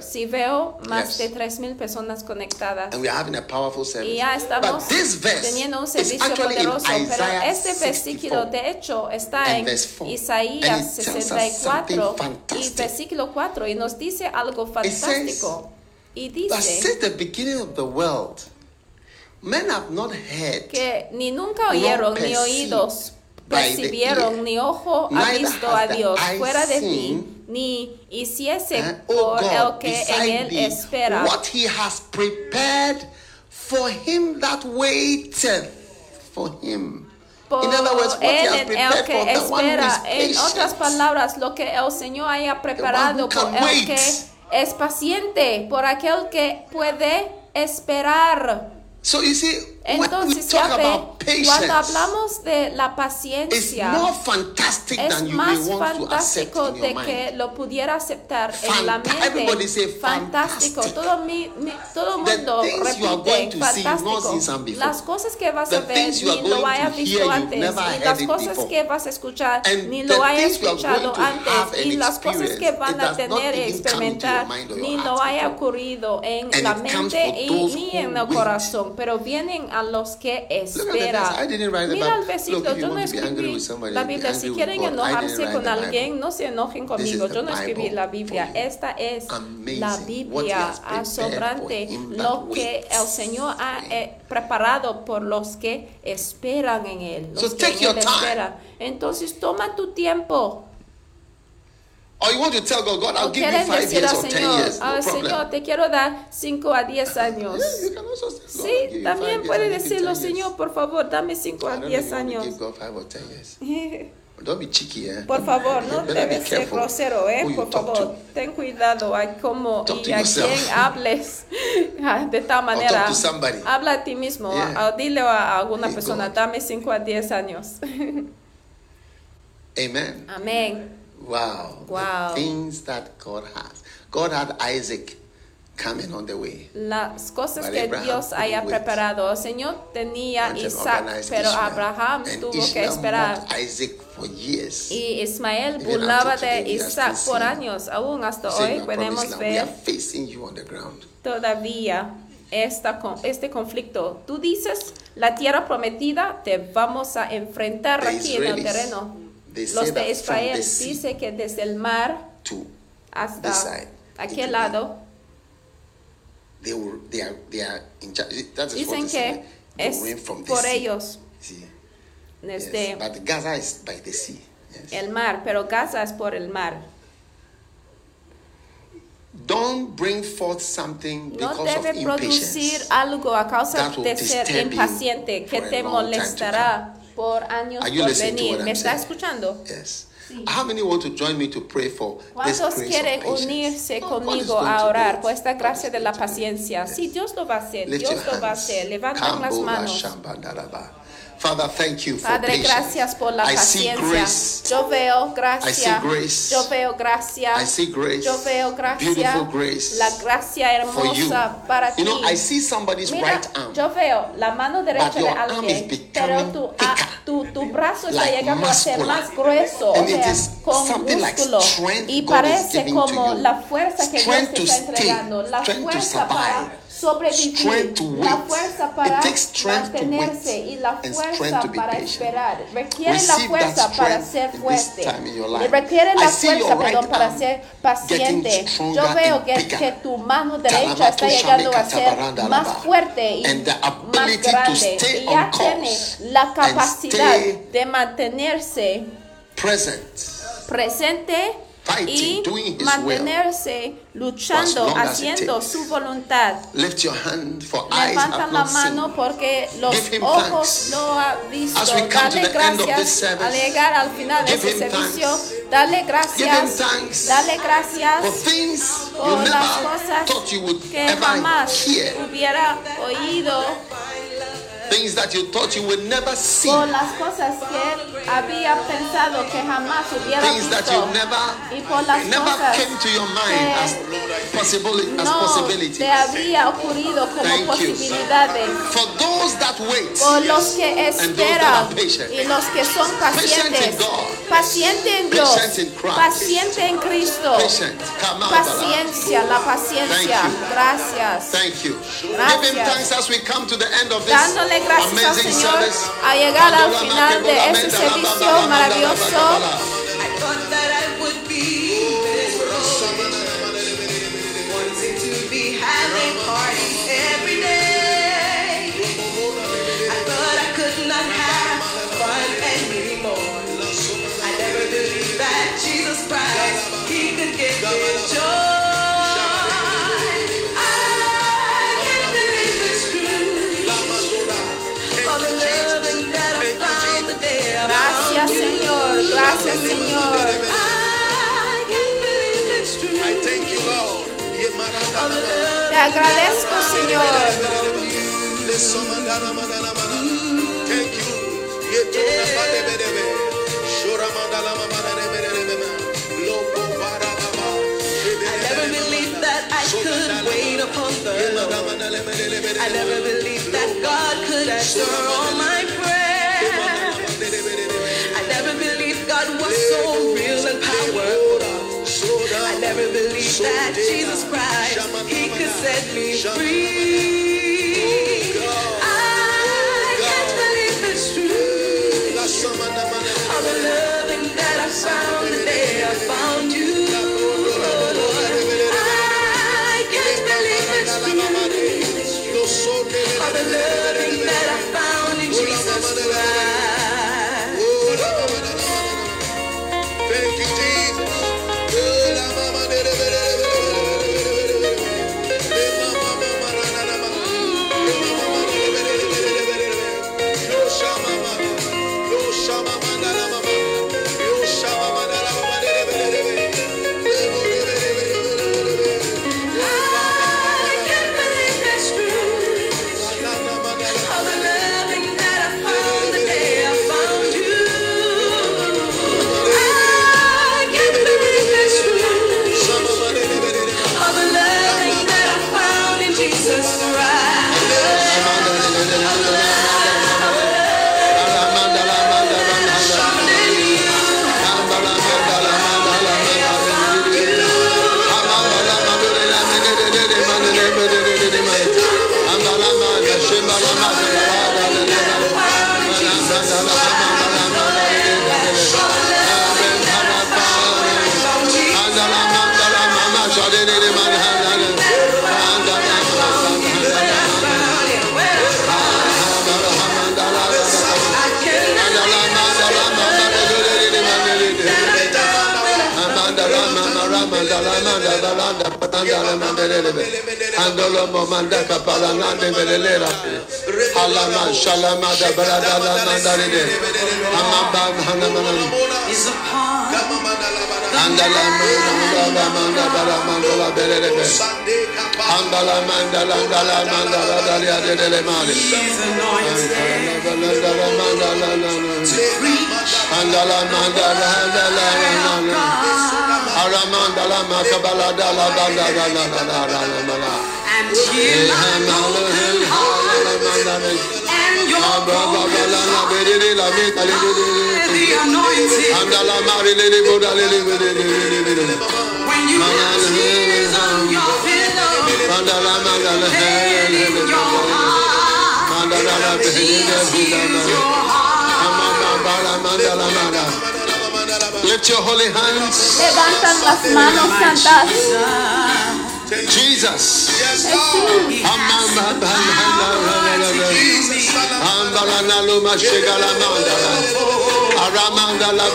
Si veo más Yes. de 3.000 personas conectadas. And we are having a powerful service. Y ya estamos teniendo un servicio poderoso, pero este versículo 64. de hecho está en verse 4. Isaías And it tells us 64 something y versículo 4 y nos dice algo fantástico. Y But dice since the beginning of the world, men have not heard, que ni nunca oyeron, ni oídos percibieron, ni ojo ha visto a Dios fuera de ti, ni hiciese eh, oh por el que en él espera. what he has prepared for him that waiteth for him. por In other words, what he él has en el prepared que for the one who espera. is En otras palabras, lo que el Señor haya preparado por el que es paciente, por aquel que puede esperar. So you see, when we Entonces, ya talk ve, about cuando patience, hablamos de la it's paciencia, more fantastic es than you may más want to accept fantástico de que lo pudiera aceptar en la mente. say Fantástico. fantastic. Todo mi, mi- todo mundo repite see, fantástico. Las cosas que vas The a ver ni lo to visto antes, y las cosas before. que vas a escuchar And ni lo are escuchado antes, y las cosas que van a tener y experimentar ni lo haya ocurrido en la mente y ni en el corazón, pero vienen a los que esperan. verse. I didn't write the Mira Bible. versículo, yo no escribí la Biblia. Si quieren enojarse con alguien, no se enojen conmigo. Yo no escribí la Biblia. Esta es la Biblia asombrante, lo que el Señor ha eh, preparado por los que esperan en Él. Los que en Él esperan. Entonces toma tu tiempo. Or you want to tell God, God, I'll give you five years or ten years. No "Ah. Señor, te quiero dar 5 a 10 años. Sí, también puede decirlo, 10 years. Señor, por favor, dame 5 I a don't know 10 if you want to años. Don't be cheeky, eh? Por favor, no debes ser grosero, ¿eh? Por favor, to. ten cuidado a cómo y a quién hables Ah, de tal manera. talk to somebody. Habla a ti mismo, Yeah. ah, dile a alguna persona, dame 5 a 10 años. Amen. Amén. Wow. Wow. The things that God has. God had Isaac coming on the way. Las cosas But que Abraham Dios haya preparado. El Señor tenía Isaac, pero Ishmael. Abraham And tuvo que Ishmael esperar. mocked Isaac for years. Y Ismael Even burlaba de today, Isaac por años. Aún hasta hoy "I promise podemos ver todavía esta, este conflicto. Tú dices, la tierra prometida te vamos a enfrentar The aquí en el Israelis, terreno. Los de Israel dice que desde el mar hasta side, lado, they will they are they are in charge. That is what dicen que es por sea. ellos, desde yes. But Gaza is by the sea. Yes. el mar, pero Gaza es por el mar. Don't bring forth something No because of debe producir algo a causa de ser impaciente que te molestará por años Are you por listening to venir. what ¿Me I'm está saying? escuchando? Yes. How many want to join me to pray for this ¿Cuántos grace quieren unirse is conmigo a to orar por esta gracia de la paciencia? Sí, Dios lo va a hacer, Lift Dios lo va a hacer. Levantan las manos. Father, thank you for Padre, patience. gracias por la I see paciencia. grace. Yo veo I see gracia. grace. Yo veo gracia. I see grace. Yo veo gracia. Beautiful grace La gracia for you. hermosa para ti. You know, I see somebody's Mira, right arm. yo veo la mano derecha But de your arm is alguien, becoming pero tu, ah, thicker. tu, tu brazo está Like llegando a ser muscular. más grueso, And o it sea, is con something like músculo. strength y God is parece giving to como you. la fuerza que Dios Strength te to está stay, entregando, la strength to fuerza para survive, sobrevivir, la fuerza para mantenerse y la and fuerza para esperar. Requiere la fuerza para ser fuerte. requiere la fuerza, perdón, para ser paciente. Yo veo and que, que tu mano derecha está llegando a ser más fuerte y más ability to grande. stay Y ya tiene la capacidad de mantenerse present. presente y Fighting, doing his mantenerse luchando, haciendo su voluntad. Lift your hand for eyes Levanta la mano porque los ojos no han visto. Dale gracias al llegar al final de este servicio. Dale gracias. Dale gracias por las cosas que jamás hubiera oído, Things that you thought you would never see. por las cosas que había pensado que jamás hubiera Things that you never y por las never cosas came to your mind as possible as possibilities. te había ocurrido como Thank you. For those that wait, por los que those that esperan are patient. y los que son Patient pacientes, in God. paciente en Dios, paciente en Cristo, paciencia, la paciencia. Gracias. Thank you. Gracias. Give him thanks as we come to the end of this Dándole gracias al amazing Señor service. a llegar al Mandola, final de Makebola, este Mendala, servicio Babala, maravilloso. Mandala, Babala. I thought that I would gracias Señor. I can't believe it's true. I thank you, Lord. Te agradezco Señor. Thank you. I could wait upon the Lord. I never believed that God could answer all my free. Shalom Manda Kapalana Nevelera Alama Shalama da Brada Nandaride Amabam Hanamanam Andala Manda Manda Bala Mandala Berebe Andala de and your your heart, your heart. Lift your holy hands. Levantan las manos santas. Jesus. Yes, God. Aramanda la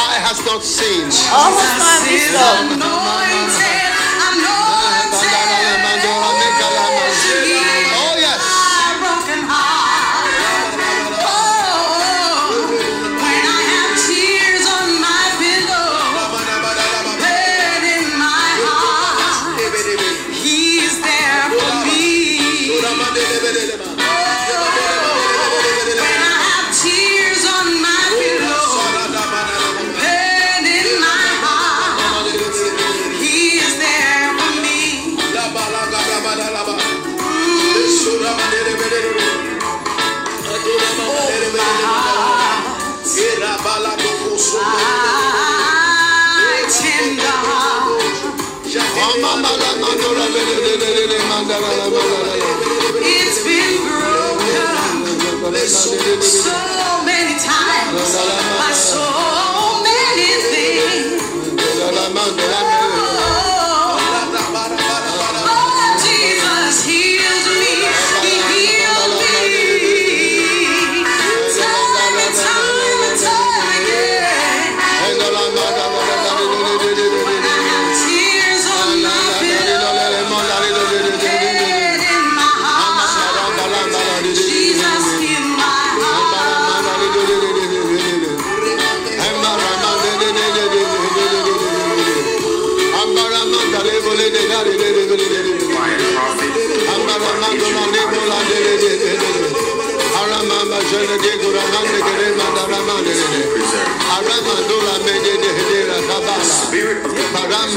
I has not seen. Almost my la mano the line.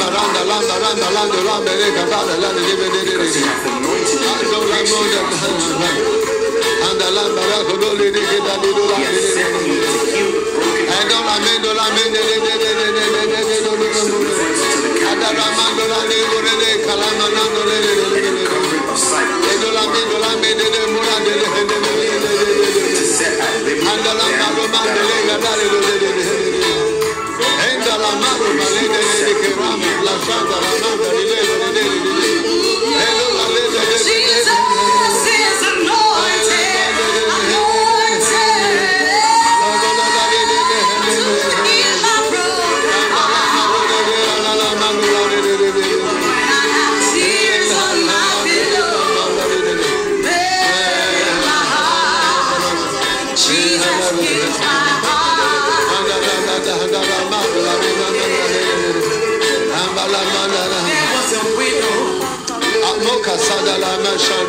Thank you. de, de, la madre la ley de la Santa, la nave,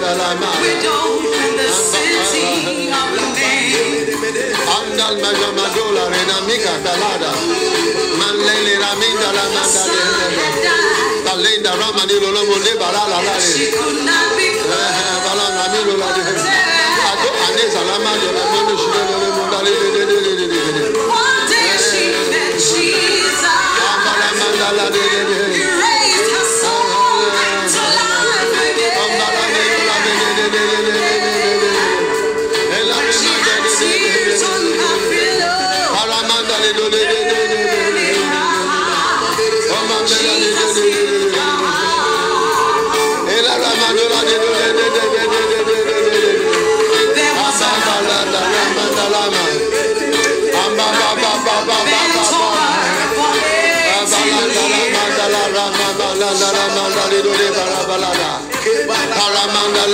We don't in the city of the name. Andal majamadola renamica talada. Manlele raminda la mandale. Talinda ramani lolomo de balala la. She could not be eh, eh, close. Balana milo la de. Ado anesa la mando mando shilo lolomo dale de.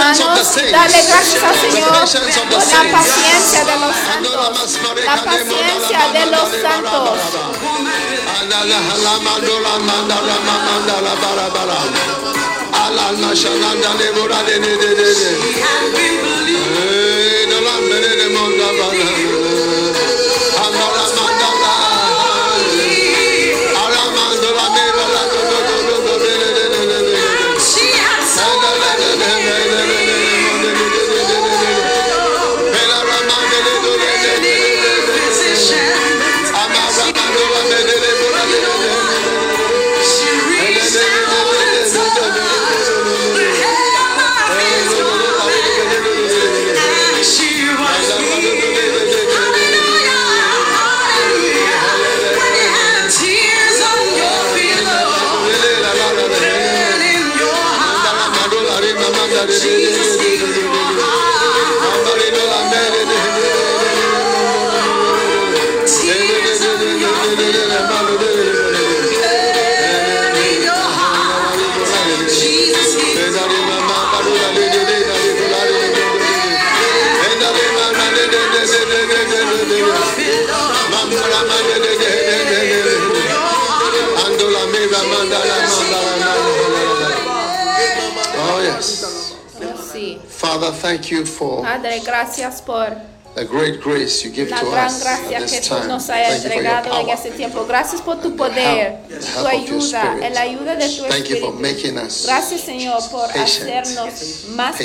hermanos, darle gracias al Señor por la paciencia de los santos, la paciencia de los santos. She Thank you for gracias por great grace you give la to gran us gracia que this nos entregado en este tiempo. Gracias por tu poder, tu ayuda, spirit. la ayuda de tu making us Gracias, Señor, por hacernos más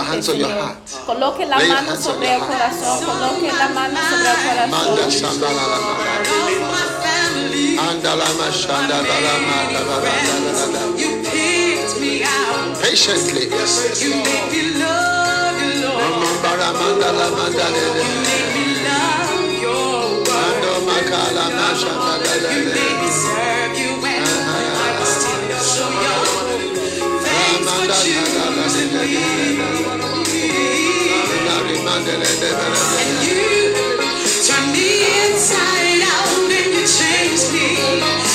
hands on your heart. Coloque la mano sobre el corazón, coloque la mano sobre el corazón. me out. Patiently, yes, yes. You made me love your Lord. You me love your. You me serve you I And you turn me inside out and you change me.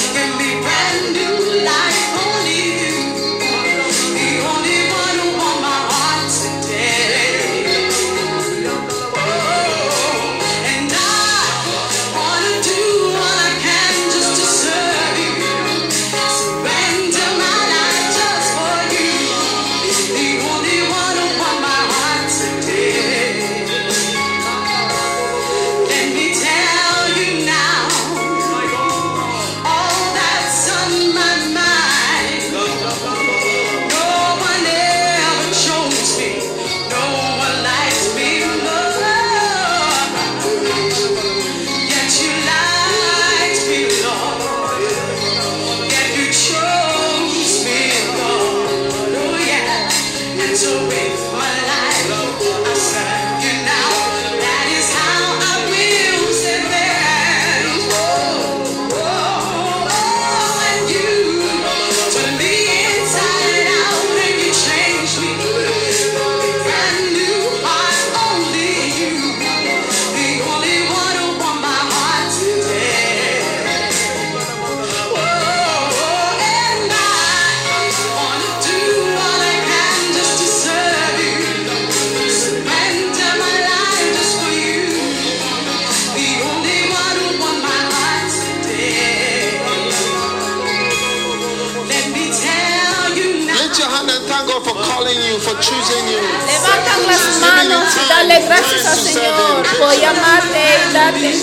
gracias al Señor por llamarte y darte,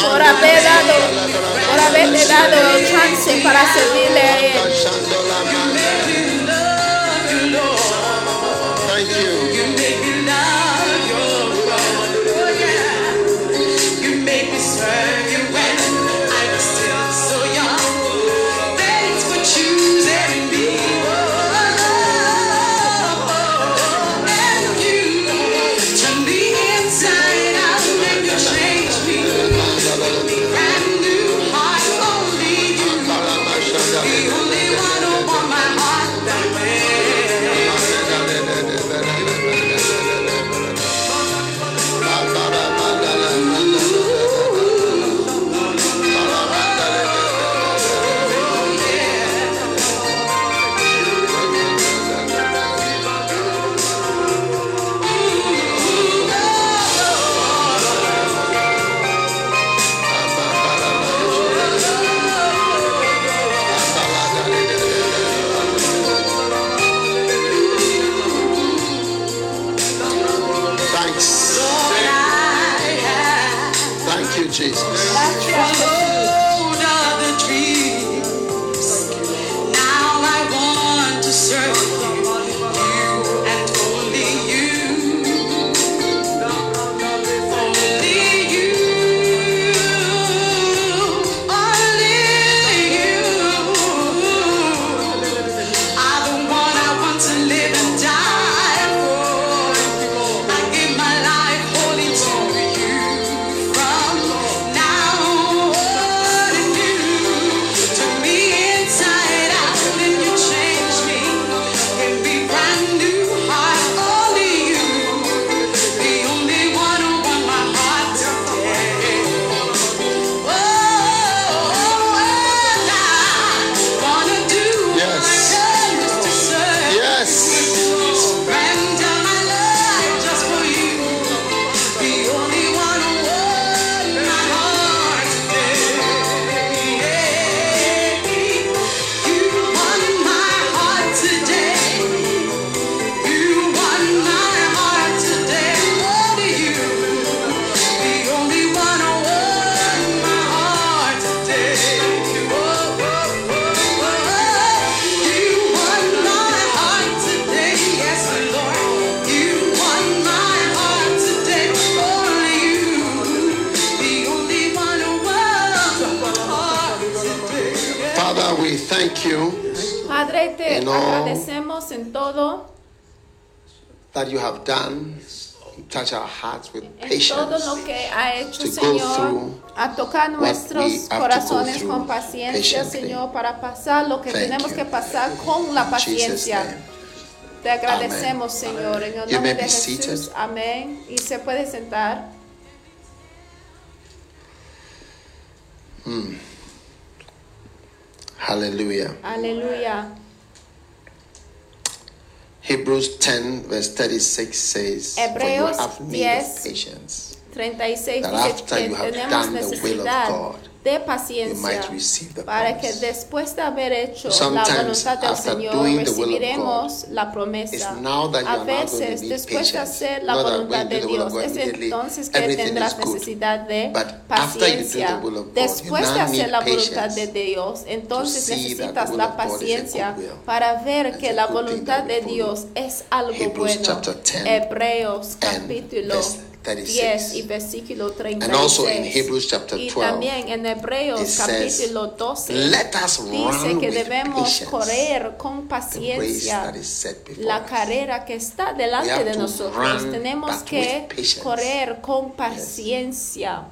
por haber dado, por haberte dado el chance para servirle a Él. Hecho, Señor, a tocar nuestros corazones con paciencia. Señor, para pasar lo que Thank tenemos you. que pasar con la paciencia. Te agradecemos, Señor, en el You nombre de Jesús. seated. Amén. Y se puede sentar. Hallelujah. Aleluya. Hebrews 10, verse 36 says, For you Hebreos have need of 10, patience, 36 That dice after que tenemos done the will of necesidad God, de you paciencia para que después de haber hecho la voluntad del Señor recibiremos la promesa. now that you A veces después de hacer la voluntad de Dios es entonces que tendrás necesidad de paciencia. God, Después de hacer la voluntad de Dios, entonces necesitas will la of God is a paciencia para ver que la voluntad de. Dios es algo Hebrews bueno. chapter 10 Hebreos capítulo verse 36. 10 y versículo 36. And also in Hebrews chapter y 12, también en Hebreos capítulo 12 Let us dice que debemos correr con paciencia la carrera que está delante de nosotros. Tenemos que correr con paciencia.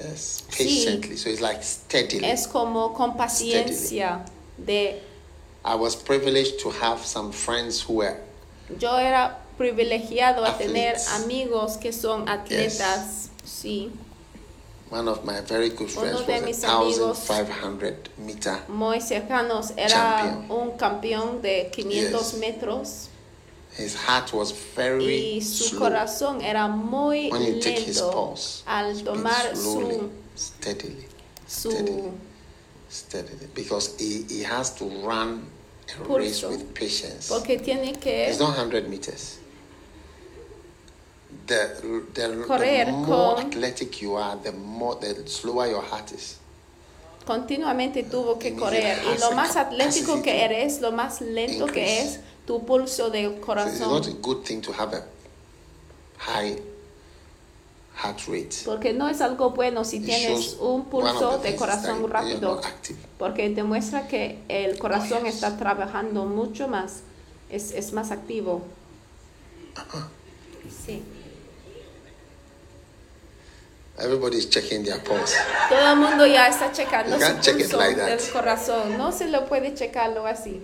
Yes, Sí. patiently. So it's like steadily. Es como con paciencia de I was privileged to have some friends who were yo era privilegiado a tener amigos que son atletas. Sí. one of my very good friends Uno de was a mis amigos 1500 meter. muy cercanos. Era Champion. un campeón de 500 Yes. metros His heart was very y su slow. corazón era muy When you take his lento pulse, al tomar slowly, su, steadily, su steadily, steadily, because he, he has to run a race Pulso. with patience. porque tiene que It's not 100 meters. The, the, Correr the more con- athletic you are, the more the slower your heart is. continuamente tuvo que It means correr it y has lo más atlético que eres, lo más lento que es tu pulso de So it's not a corazón. good thing to have a high heart rate. Porque no es algo bueno si It tienes un pulso de corazón rápido, porque demuestra que el corazón Oh, yes. está trabajando mucho más, es, es más activo. Uh-huh. Sí. Everybody's checking their pulse. Todo el mundo ya está checando You su can't check it pulso like that. del corazón. No se lo puede checarlo así.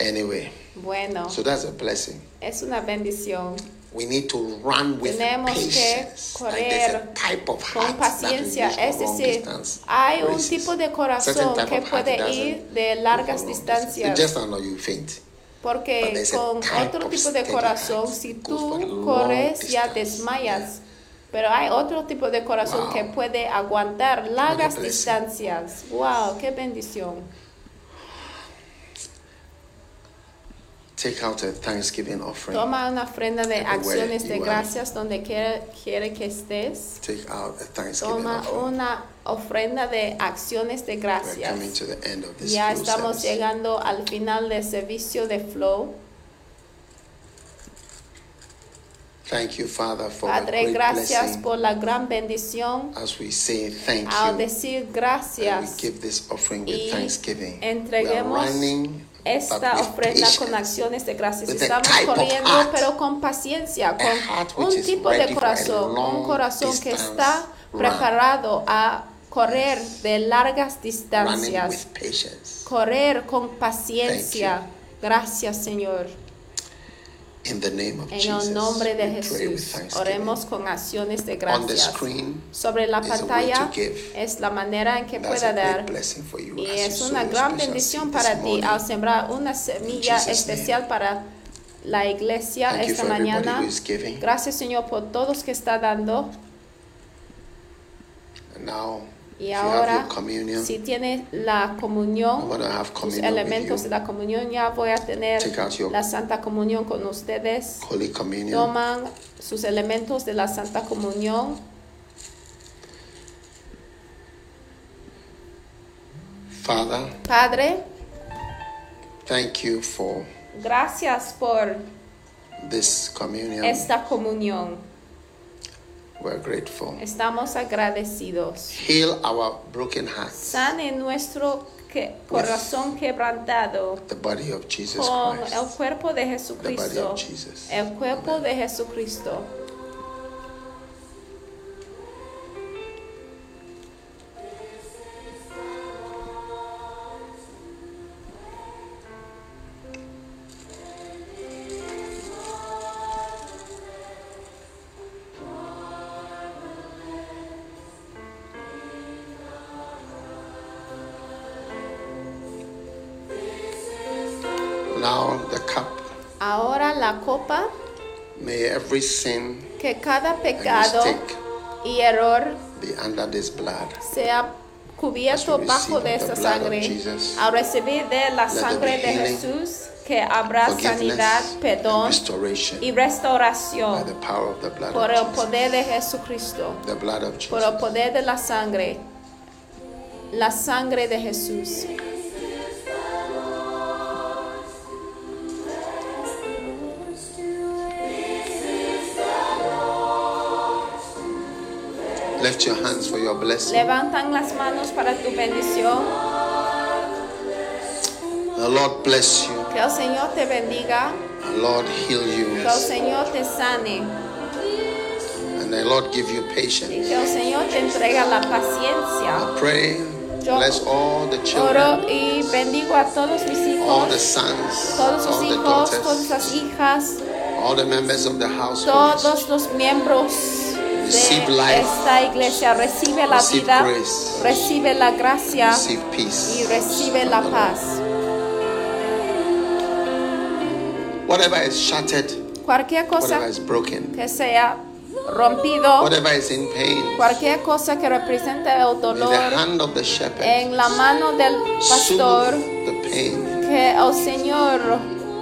Anyway, Bueno, so that's a blessing. es una bendición. We need to run with Tenemos que patience. Like a correr of con paciencia, es decir, hay un tipo de corazón que puede ir de largas distancias. Just now you faint. Porque con otro tipo de corazón, si tú corres ya desmayas. Pero hay otro tipo de corazón Wow. que puede aguantar largas distancias. ¡Wow! ¡Qué bendición! Take out a Thanksgiving offering. Toma una ofrenda de acciones de gracias donde quiere, quiere que estés. Take out a Thanksgiving Toma offering. una ofrenda de acciones de gracias. Ya estamos llegando al final del servicio de Flow. Thank you, Father, for Padre, great gracias blessing. por la gran bendición. As we say thank Al you, decir and we gracias, give this offering with thanksgiving. We are entreguemos running, esta but with ofrenda con acciones de gracias. With Estamos corriendo, heart. pero con paciencia, con un tipo de corazón, un corazón que está preparado a correr de largas distancias, correr con paciencia. Gracias, Señor. In the name of En Jesus, el nombre de Jesús, oremos con acciones de gracias. Sobre la pantalla es la manera en que pueda dar. Y es una gran bendición para ti al sembrar una semilla especial name. para la iglesia Thank esta mañana. Gracias Señor por todos que está dando. And now, Y ahora, si tienes la comunión, los elementos de la comunión, ya voy a tener la Santa Comunión con ustedes. Toman sus elementos de la Santa Comunión. Father, Padre, thank you for gracias por this communion. esta comunión. We're grateful. Estamos agradecidos. Heal our broken hearts. Sane nuestro que- corazón quebrantado The body of Jesus con el Christ. cuerpo de The body Jesucristo. of Jesus. El cuerpo de Jesucristo. Every sin que cada and pecado mistake y error be under this blood. sea cubierto bajo de esta sangre. Jesus, Al recibir de la sangre de Jesús, que habrá sanidad, perdón y restauración por el poder de Jesucristo, por el poder de la sangre, la sangre de Jesús. Lift your hands for your blessing. Levantan las manos para tu bendición. The Lord bless you. Que el Señor te bendiga, The Lord heal you. que el Señor te sane And the Lord give you y patience. que el Señor te entrega la paciencia. Pray. Yo Bless all the Oro children, y bendigo a todos mis all the hijos, sons, todos sus all the hijos, todas las hijas, all the members of the household. todos los miembros de life. esta iglesia. Recibe la Receive vida, grace. recibe la gracia y recibe la paz. Whatever is shattered, Cualquier cosa whatever is broken, que sea rompido, whatever is in pain, cualquier cosa que represente el in the dolor hand of the shepherd, en la mano del pastor, the pain. que el Señor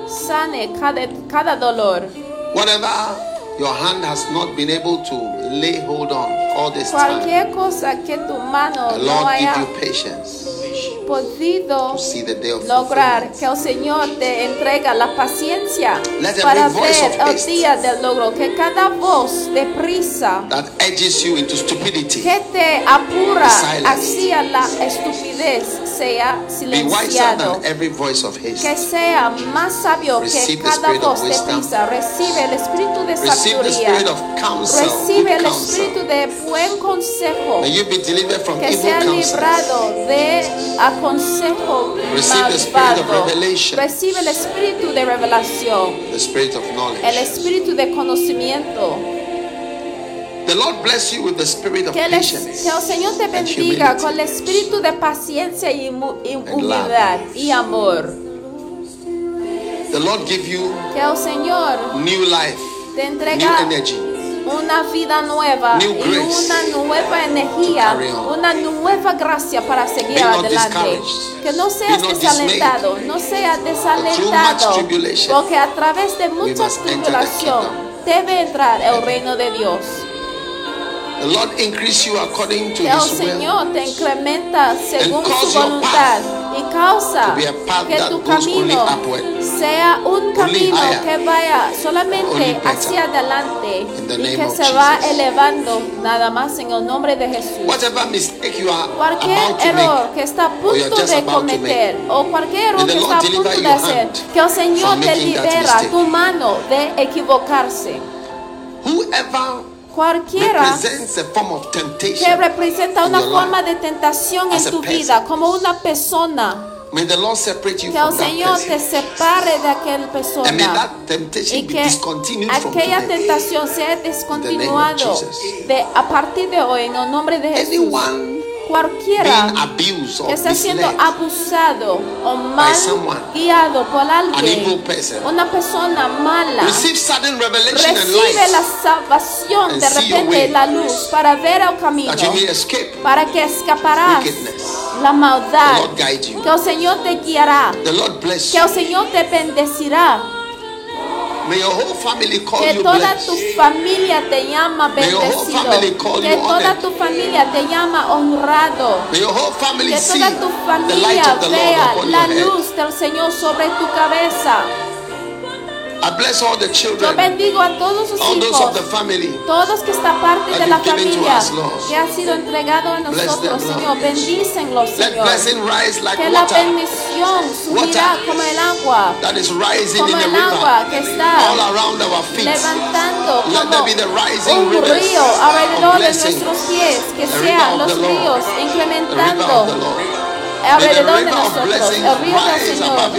sane cada, cada dolor. Whatever your hand has not been able to lay hold on all this time, Cualquier cosa que tu mano the no haya give you patience podido lograr, que el Señor te entrega la paciencia Let para ver el día del logro, que cada voz de prisa that edges you into stupidity. que te apura hacia la estupidez sea silenciado. every voice of Que haste. sea más sabio que Receive cada voz de prisa. Recibe el espíritu de Receive sabiduría. Recibe el espíritu de buen consejo. May you be delivered from que sea librado de aconsejo Receive the spirit of malvado. revelation. Recibe el espíritu de revelación, The spirit of el knowledge. espíritu de conocimiento. The Lord bless you with the spirit of Que, el- patience. que el Señor te bendiga con el espíritu de paciencia y y humildad y amor. The Lord give you Que el Señor new life, te new entrega energy, una vida nueva y una nueva energía, una nueva gracia para seguir adelante. Que no seas desalentado, no seas desalentado, porque a través de mucha tribulación debe entrar el reino de Dios. The Lord increase you according to Que el. Señor te incrementa según su voluntad y causa. Que tu camino sea un camino que vaya solamente hacia adelante y que se va elevando nada más en el nombre de Jesús. Whatever mistake you are Cualquier error que está a punto de cometer o cualquier error que está a punto de hacer, que el Señor te libera tu mano de equivocarse. whoever Cualquiera que representa una forma de tentación en tu vida, como una persona, may the Lord separate you que el from Señor te separe de aquella And may persona that temptation y be que discontinued from aquella today. tentación sea descontinuado Jesus. de a partir de hoy en el nombre de Jesús. Anyone Cualquiera que está siendo abusado o mal guiado por alguien, una persona mala, recibe la salvación de repente la luz para ver el camino, para que escaparás la The maldad, que el Señor te guiará, que el Señor te bendecirá, May your whole family call que you toda blessed. tu familia te llama bendecido, que toda tu familia te llama honrado. May your whole family Que toda tu familia vea la luz del Señor sobre tu cabeza. I bless all the Yo children, bendigo a todos sus all those of the hijos, family. todos que están parte de la familia us, que ha sido entregado a nosotros, them. Señor. Bendícenlos, Let Señor. blessing rise like Que la bendición subirá Water. como el agua, that is rising como in the el agua river que está all around our feet. levantando Let como there be the rising un río alrededor de blessing. nuestros pies, que sean of los ríos incrementando Lord. Alrededor de nosotros, el río del Señor,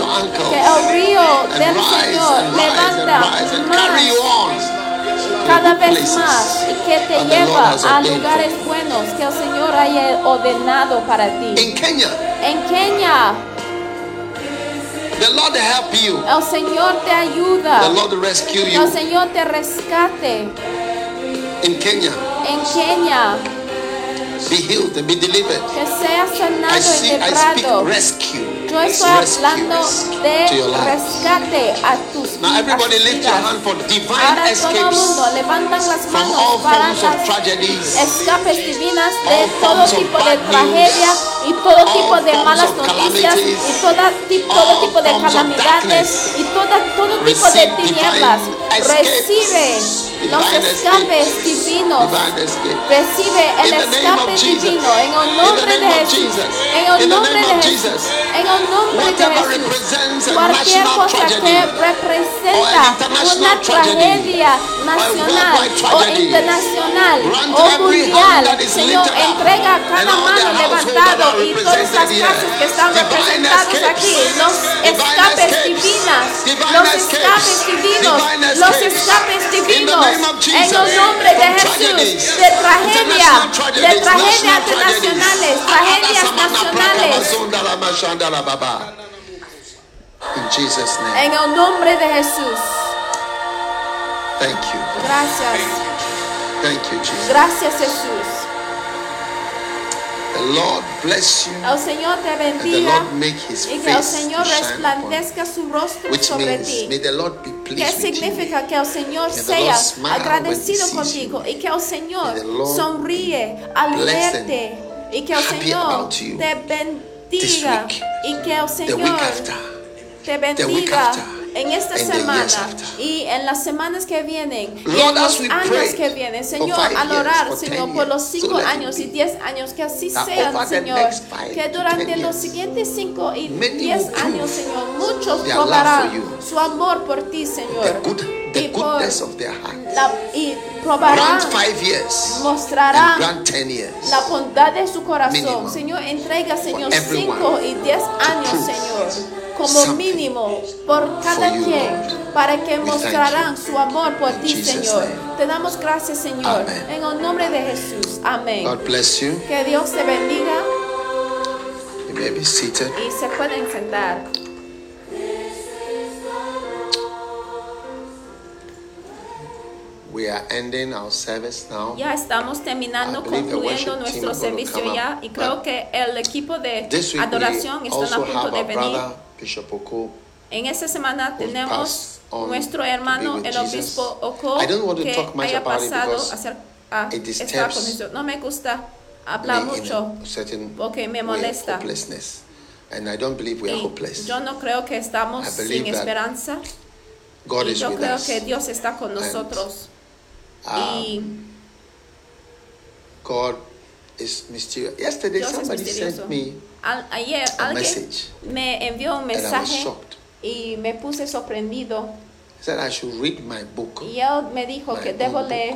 que el río del Señor levanta más cada vez más y que te lleva a lugares buenos que el Señor haya ordenado para ti. In Kenya, En Kenia, the Lord help you. el Señor te ayuda, The Lord rescue el you. Señor te rescate. In Kenya, En Kenia, be healed and be delivered. que seas I sanado see, I speak rescue. Yo estoy hablando de rescate a tus Now everybody a tus lift your vidas. hand for divine Ahora todo el escapes mundo levantan las from manos all para las tragedies. escapes divinas de todo tipo de tragedia y todo tipo de malas noticias y toda, todo tipo de calamidades y toda, todo tipo de tinieblas. Recibe los escapes divinos. Recibe el escape divino en el nombre de Jesús. En el nombre de Jesús. En el nombre de Whatever Jesús. represents a Cualquier cosa que representa una tragedia nacional o internacional o mundial, Señor, entrega a cada mano levantado y todas las casas que están escapes. aquí, los escapes divinas, los escapes. divinos, los escapes. divinos, en el nombre de Jesús, de tragedia, de tragedias internacionales, tragedias nacionales. In Jesus' name. En el nombre de Jesús. Thank you. Gracias. Thank you, Jesus. Gracias Jesús. The Lord bless you. El Señor te bendiga Lord make his y que el Señor resplandezca su rostro sobre ti. may the Lord be ¿Qué pleased with you. significa que el Señor sea agradecido contigo y que el Señor sonríe al verte y que el Señor te bendiga week, y que el Señor after. te bendiga en esta semana y en las semanas que vienen y en los años que vienen. Señor, al orar, Señor, por los so cinco años y diez años, que así sean, Señor. Que durante los siguientes cinco y diez años, Señor, muchos probarán su amor por ti, Señor. The goodness of their heart. la- y probarán, Grant five years and mostrarán grant ten years. la bondad de su corazón. Señor, entrega, Señor, cinco y diez años, Señor, como mínimo por cada quien, para que mostrarán su amor por ti, Señor. Te damos gracias, Señor, en el nombre de Jesús. Amén. Que Dios te bendiga You may be seated. y se pueden sentar. We are ending our service now. Ya estamos terminando, concluyendo nuestro servicio ya y creo que el equipo de adoración we están a punto de venir. brother Bishop Oko. En esta semana tenemos nuestro hermano el obispo Oko que haya pasado a a estar con Jesús. No me gusta hablar mucho porque me molesta. hopelessness. And I don't believe we are hopeless. yo no creo que estamos sin esperanza God y is yo creo us. que Dios está con nosotros y Um, God is mysterious. Yesterday, Dios somebody sent me Al- ayer a alguien message me envió un and I was mensaje shocked. y me puse sorprendido He said I should read my book. y él me dijo My que debo leer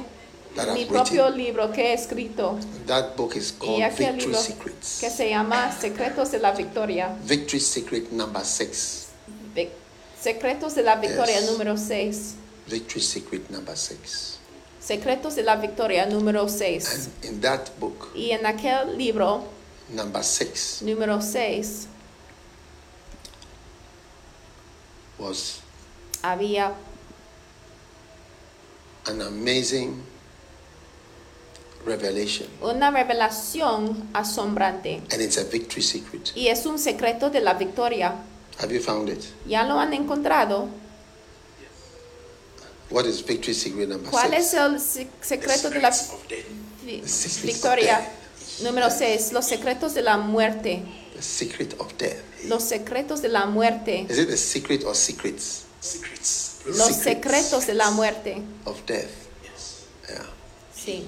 mi written. propio libro que he escrito That book is y called aquel Victory libro Secrets. que se llama Secretos de la Victoria. Victory Secret number six. Vic- Secretos de la Victoria Yes. número 6. Victory Secret number six. Secretos de la Victoria número 6. And in that book, Y en aquel libro number six número 6 was había an amazing revelation. una revelación asombrante And it's a victory secret. y es un secreto de la victoria. Have you found it? ¿Ya lo han encontrado? What is victory secret number ¿Cuál six? es el se- secreto de la vi- The secrets of victoria? death. Número 6. Los secretos de la muerte. The secret of death. Los secretos de la muerte. Is it the secret or secrets? Secrets. los secrets secretos de la muerte. of death. Yeah. Sí.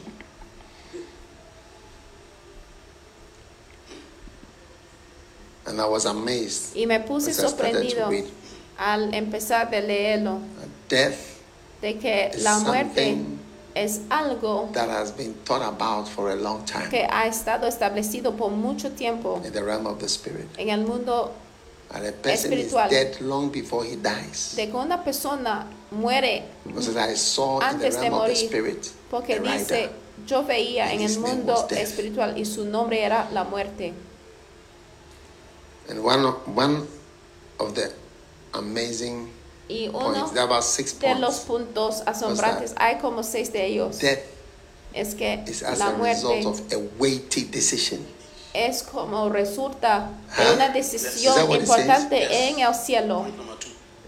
And I was amazed. Y me puse sorprendido read al empezar de leerlo death de que is la muerte es algo that has been thought about for a long time que ha estado establecido por mucho tiempo in the realm of the spirit. en el mundo And a person is Espiritual. dead long before he dies. de que una persona muere Because I saw in the antes de realm of the morir spirit porque dice rider. yo veía and en el mundo espiritual y su nombre era la muerte And one of, one of the amazing y uno de los points. puntos asombrantes hay como seis de ellos Death es que la muerte of a weighty decision. es como resulta de una Is decisión that what it importante en el cielo.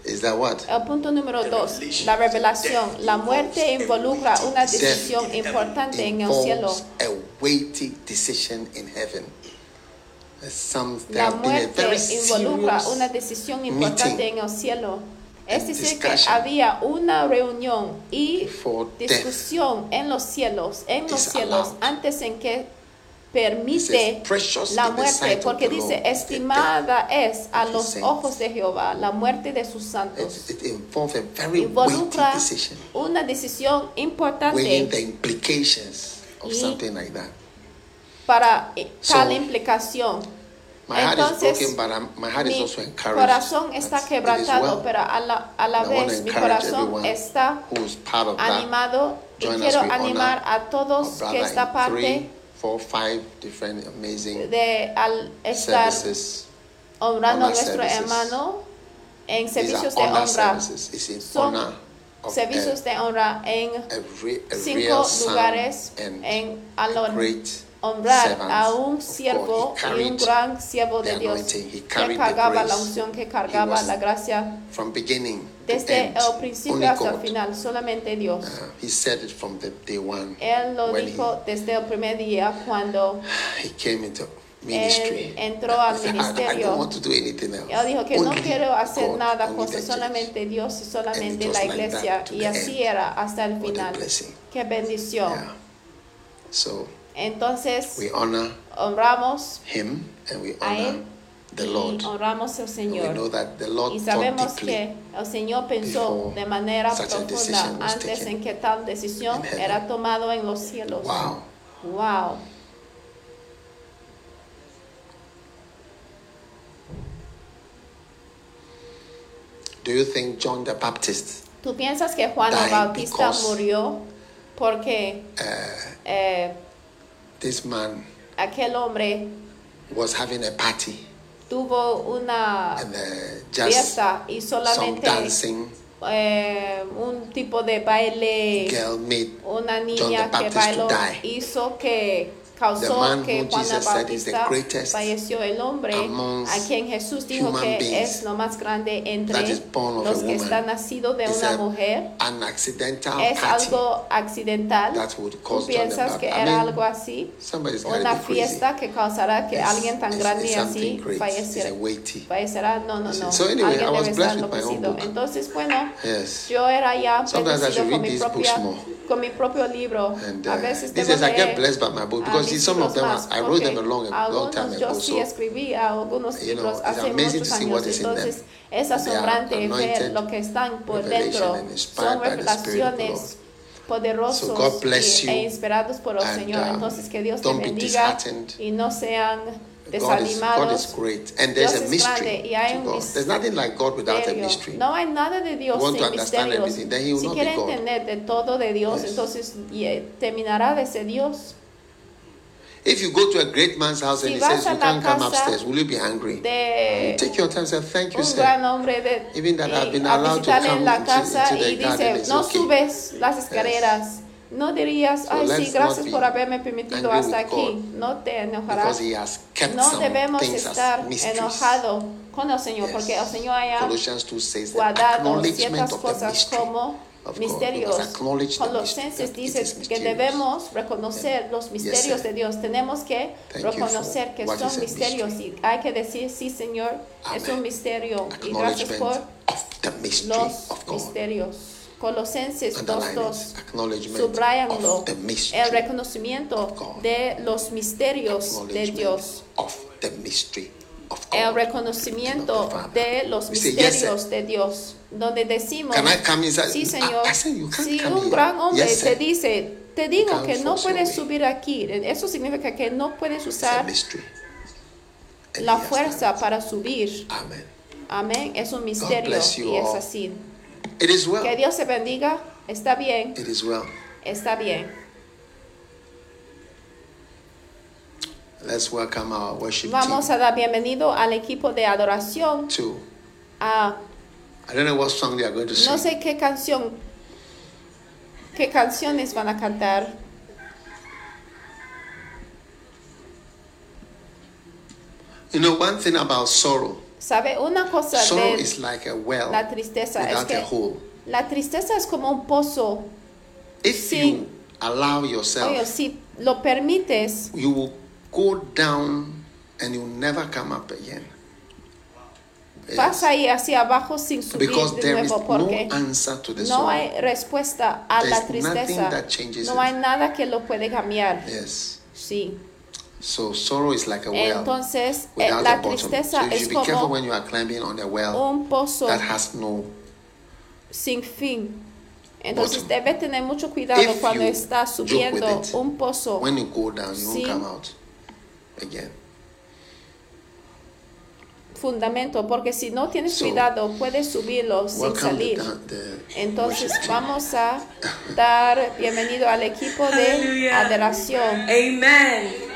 Is that what? El punto número dos, la revelación. La muerte involucra una decisión importante en el cielo. a weighty decision in heaven. Some, La muerte involucra una decisión importante meeting en el cielo. Es decir, que había una reunión y discusión en los cielos, en los cielos, antes en que It permite says, "Precious la muerte, porque dice, estimada es a los saints." ojos de Jehová la muerte de sus santos. It, it involves a very weighty Involucra decision, una decisión importante implications of Y- something like that. para tal implicación. My heart Entonces, is broken, but I'm- my heart is Mi corazón está quebrantado, pero a la, a la vez mi corazón está animado. Y quiero animar a todos que esta parte de al estar services. honrando a nuestro hermano en servicios de honra. Son servicios de honra en cinco lugares en a al great honrar a un siervo y un gran siervo de Dios que cargaba la unción, que cargaba la gracia from beginning to desde el principio hasta el final, solamente Dios. Uh, he said it from the day one Él lo dijo desde el primer día cuando he, he came into ministry. Él entró al ministerio. él dijo que no quiero hacer nada, cosa solamente Dios y solamente la iglesia. Y así era hasta el final. Qué bendición. So Entonces, we honor honramos him and we a honor Él the y Lord. honramos al And we know Señor. that the Lord Y sabemos que el Señor pensó de manera a profunda antes en que tal decisión era tomado en los cielos. Wow. Wow. Do you think John the Baptist ¿Tú piensas que Juan el Bautista because- murió porque eh, this man aquel hombre was having a party tuvo una and uh, just fiesta y some solamente dancing eh, un tipo de baile, girl made una John niña que bailó to die. hizo que causó que Juan Jesus Bautista falleció el hombre a quien Jesús dijo que es lo más grande entre los que están nacidos de una mujer es algo accidental. ¿Tú piensas que era algo así? Una fiesta que causará que alguien tan grande así falleciera. No, no, no. Alguien debe estar enloquecido. Entonces, bueno, yo era ya bendecido con mi, propia. Con mi propio libro. And a uh, veces these debo days I get leer blessed by my book a because see, some of them I, más, I wrote them a long, a long time algunos yo ago. sí escribí algunos you libros hace amazing to muchos see años. what is in them. Entonces, es asombrante ver lo que están por dentro. Son revelaciones poderosos So God bless y- you e inspirados por el and, Señor. um, Entonces, que Dios te bendiga y no sean God is, God is great. And there's Dios a mystery grande y hay to God. There's nothing like God without a mystery. No hay nada de Dios You want to sin understand misterios. everything, then he will Si not be quiere God. entender de todo de Dios, Yes. entonces y, eh, terminará de ser Dios. If you go to a great man's house Si and he vas says a you la can't come casa upstairs, will you be angry? De Take your time and say, Thank you, un sir. gran hombre de Even that I've been a allowed to visitarle come en la into- casa into the y garden dice is no okay." subes las escaleras no dirías So ay sí gracias por haberme permitido hasta aquí no te enojarás no debemos estar as mysteries. enojado con el Señor Yes. porque el Señor haya Colossians 2 says the guardado ciertas cosas como misterios. Colosenses dice que debemos reconocer los misterios sir. de Dios. Tenemos que Thank reconocer que son misterios y hay que decir, sí, Señor, es Amen. un misterio. Y gracias por los misterios. Colosenses Underline 2.2. it. Acknowledgement Subrayanlo. El reconocimiento de los misterios de Dios. El reconocimiento de los misterios de Dios. Donde decimos, sí Señor, si un gran hombre te dice, te digo que no puedes subir aquí, eso significa que no puedes usar la fuerza para subir. Amén, es un misterio y es así. It is well. Que Dios te bendiga, está bien, It is well. está bien. Let's welcome our worship Vamos team a dar bienvenido al equipo de adoración. to. A, I don't know what song they are going to sing. no sé qué canción, qué canciones van a cantar. You know, one thing about sorrow. ¿Sabe? Una cosa Sorrow de is like a well la tristeza es que a hole. la tristeza es como un pozo. If Sí. you allow yourself, Oye, si lo permites, you will go down and you will never come up again. Vas a ir hacia abajo sin subir Because de nuevo no porque answer to the no sorrow. hay respuesta a la There's nothing tristeza. No hay nada que lo puede cambiar. Yes. Sí. So sorrow is like a well Entonces, eh, without la a bottom. tristeza So you es should be careful como when you are climbing on a well un pozo that has no. sin fin. Entonces Bottom. debe tener mucho cuidado If cuando you está subiendo with it, un pozo When you go down, you won't come out again. fundamento, porque si no tienes So, cuidado puedes subirlo sin the, salir. the Entonces vamos a dar bienvenido al equipo de Hallelujah. adoración. Amen.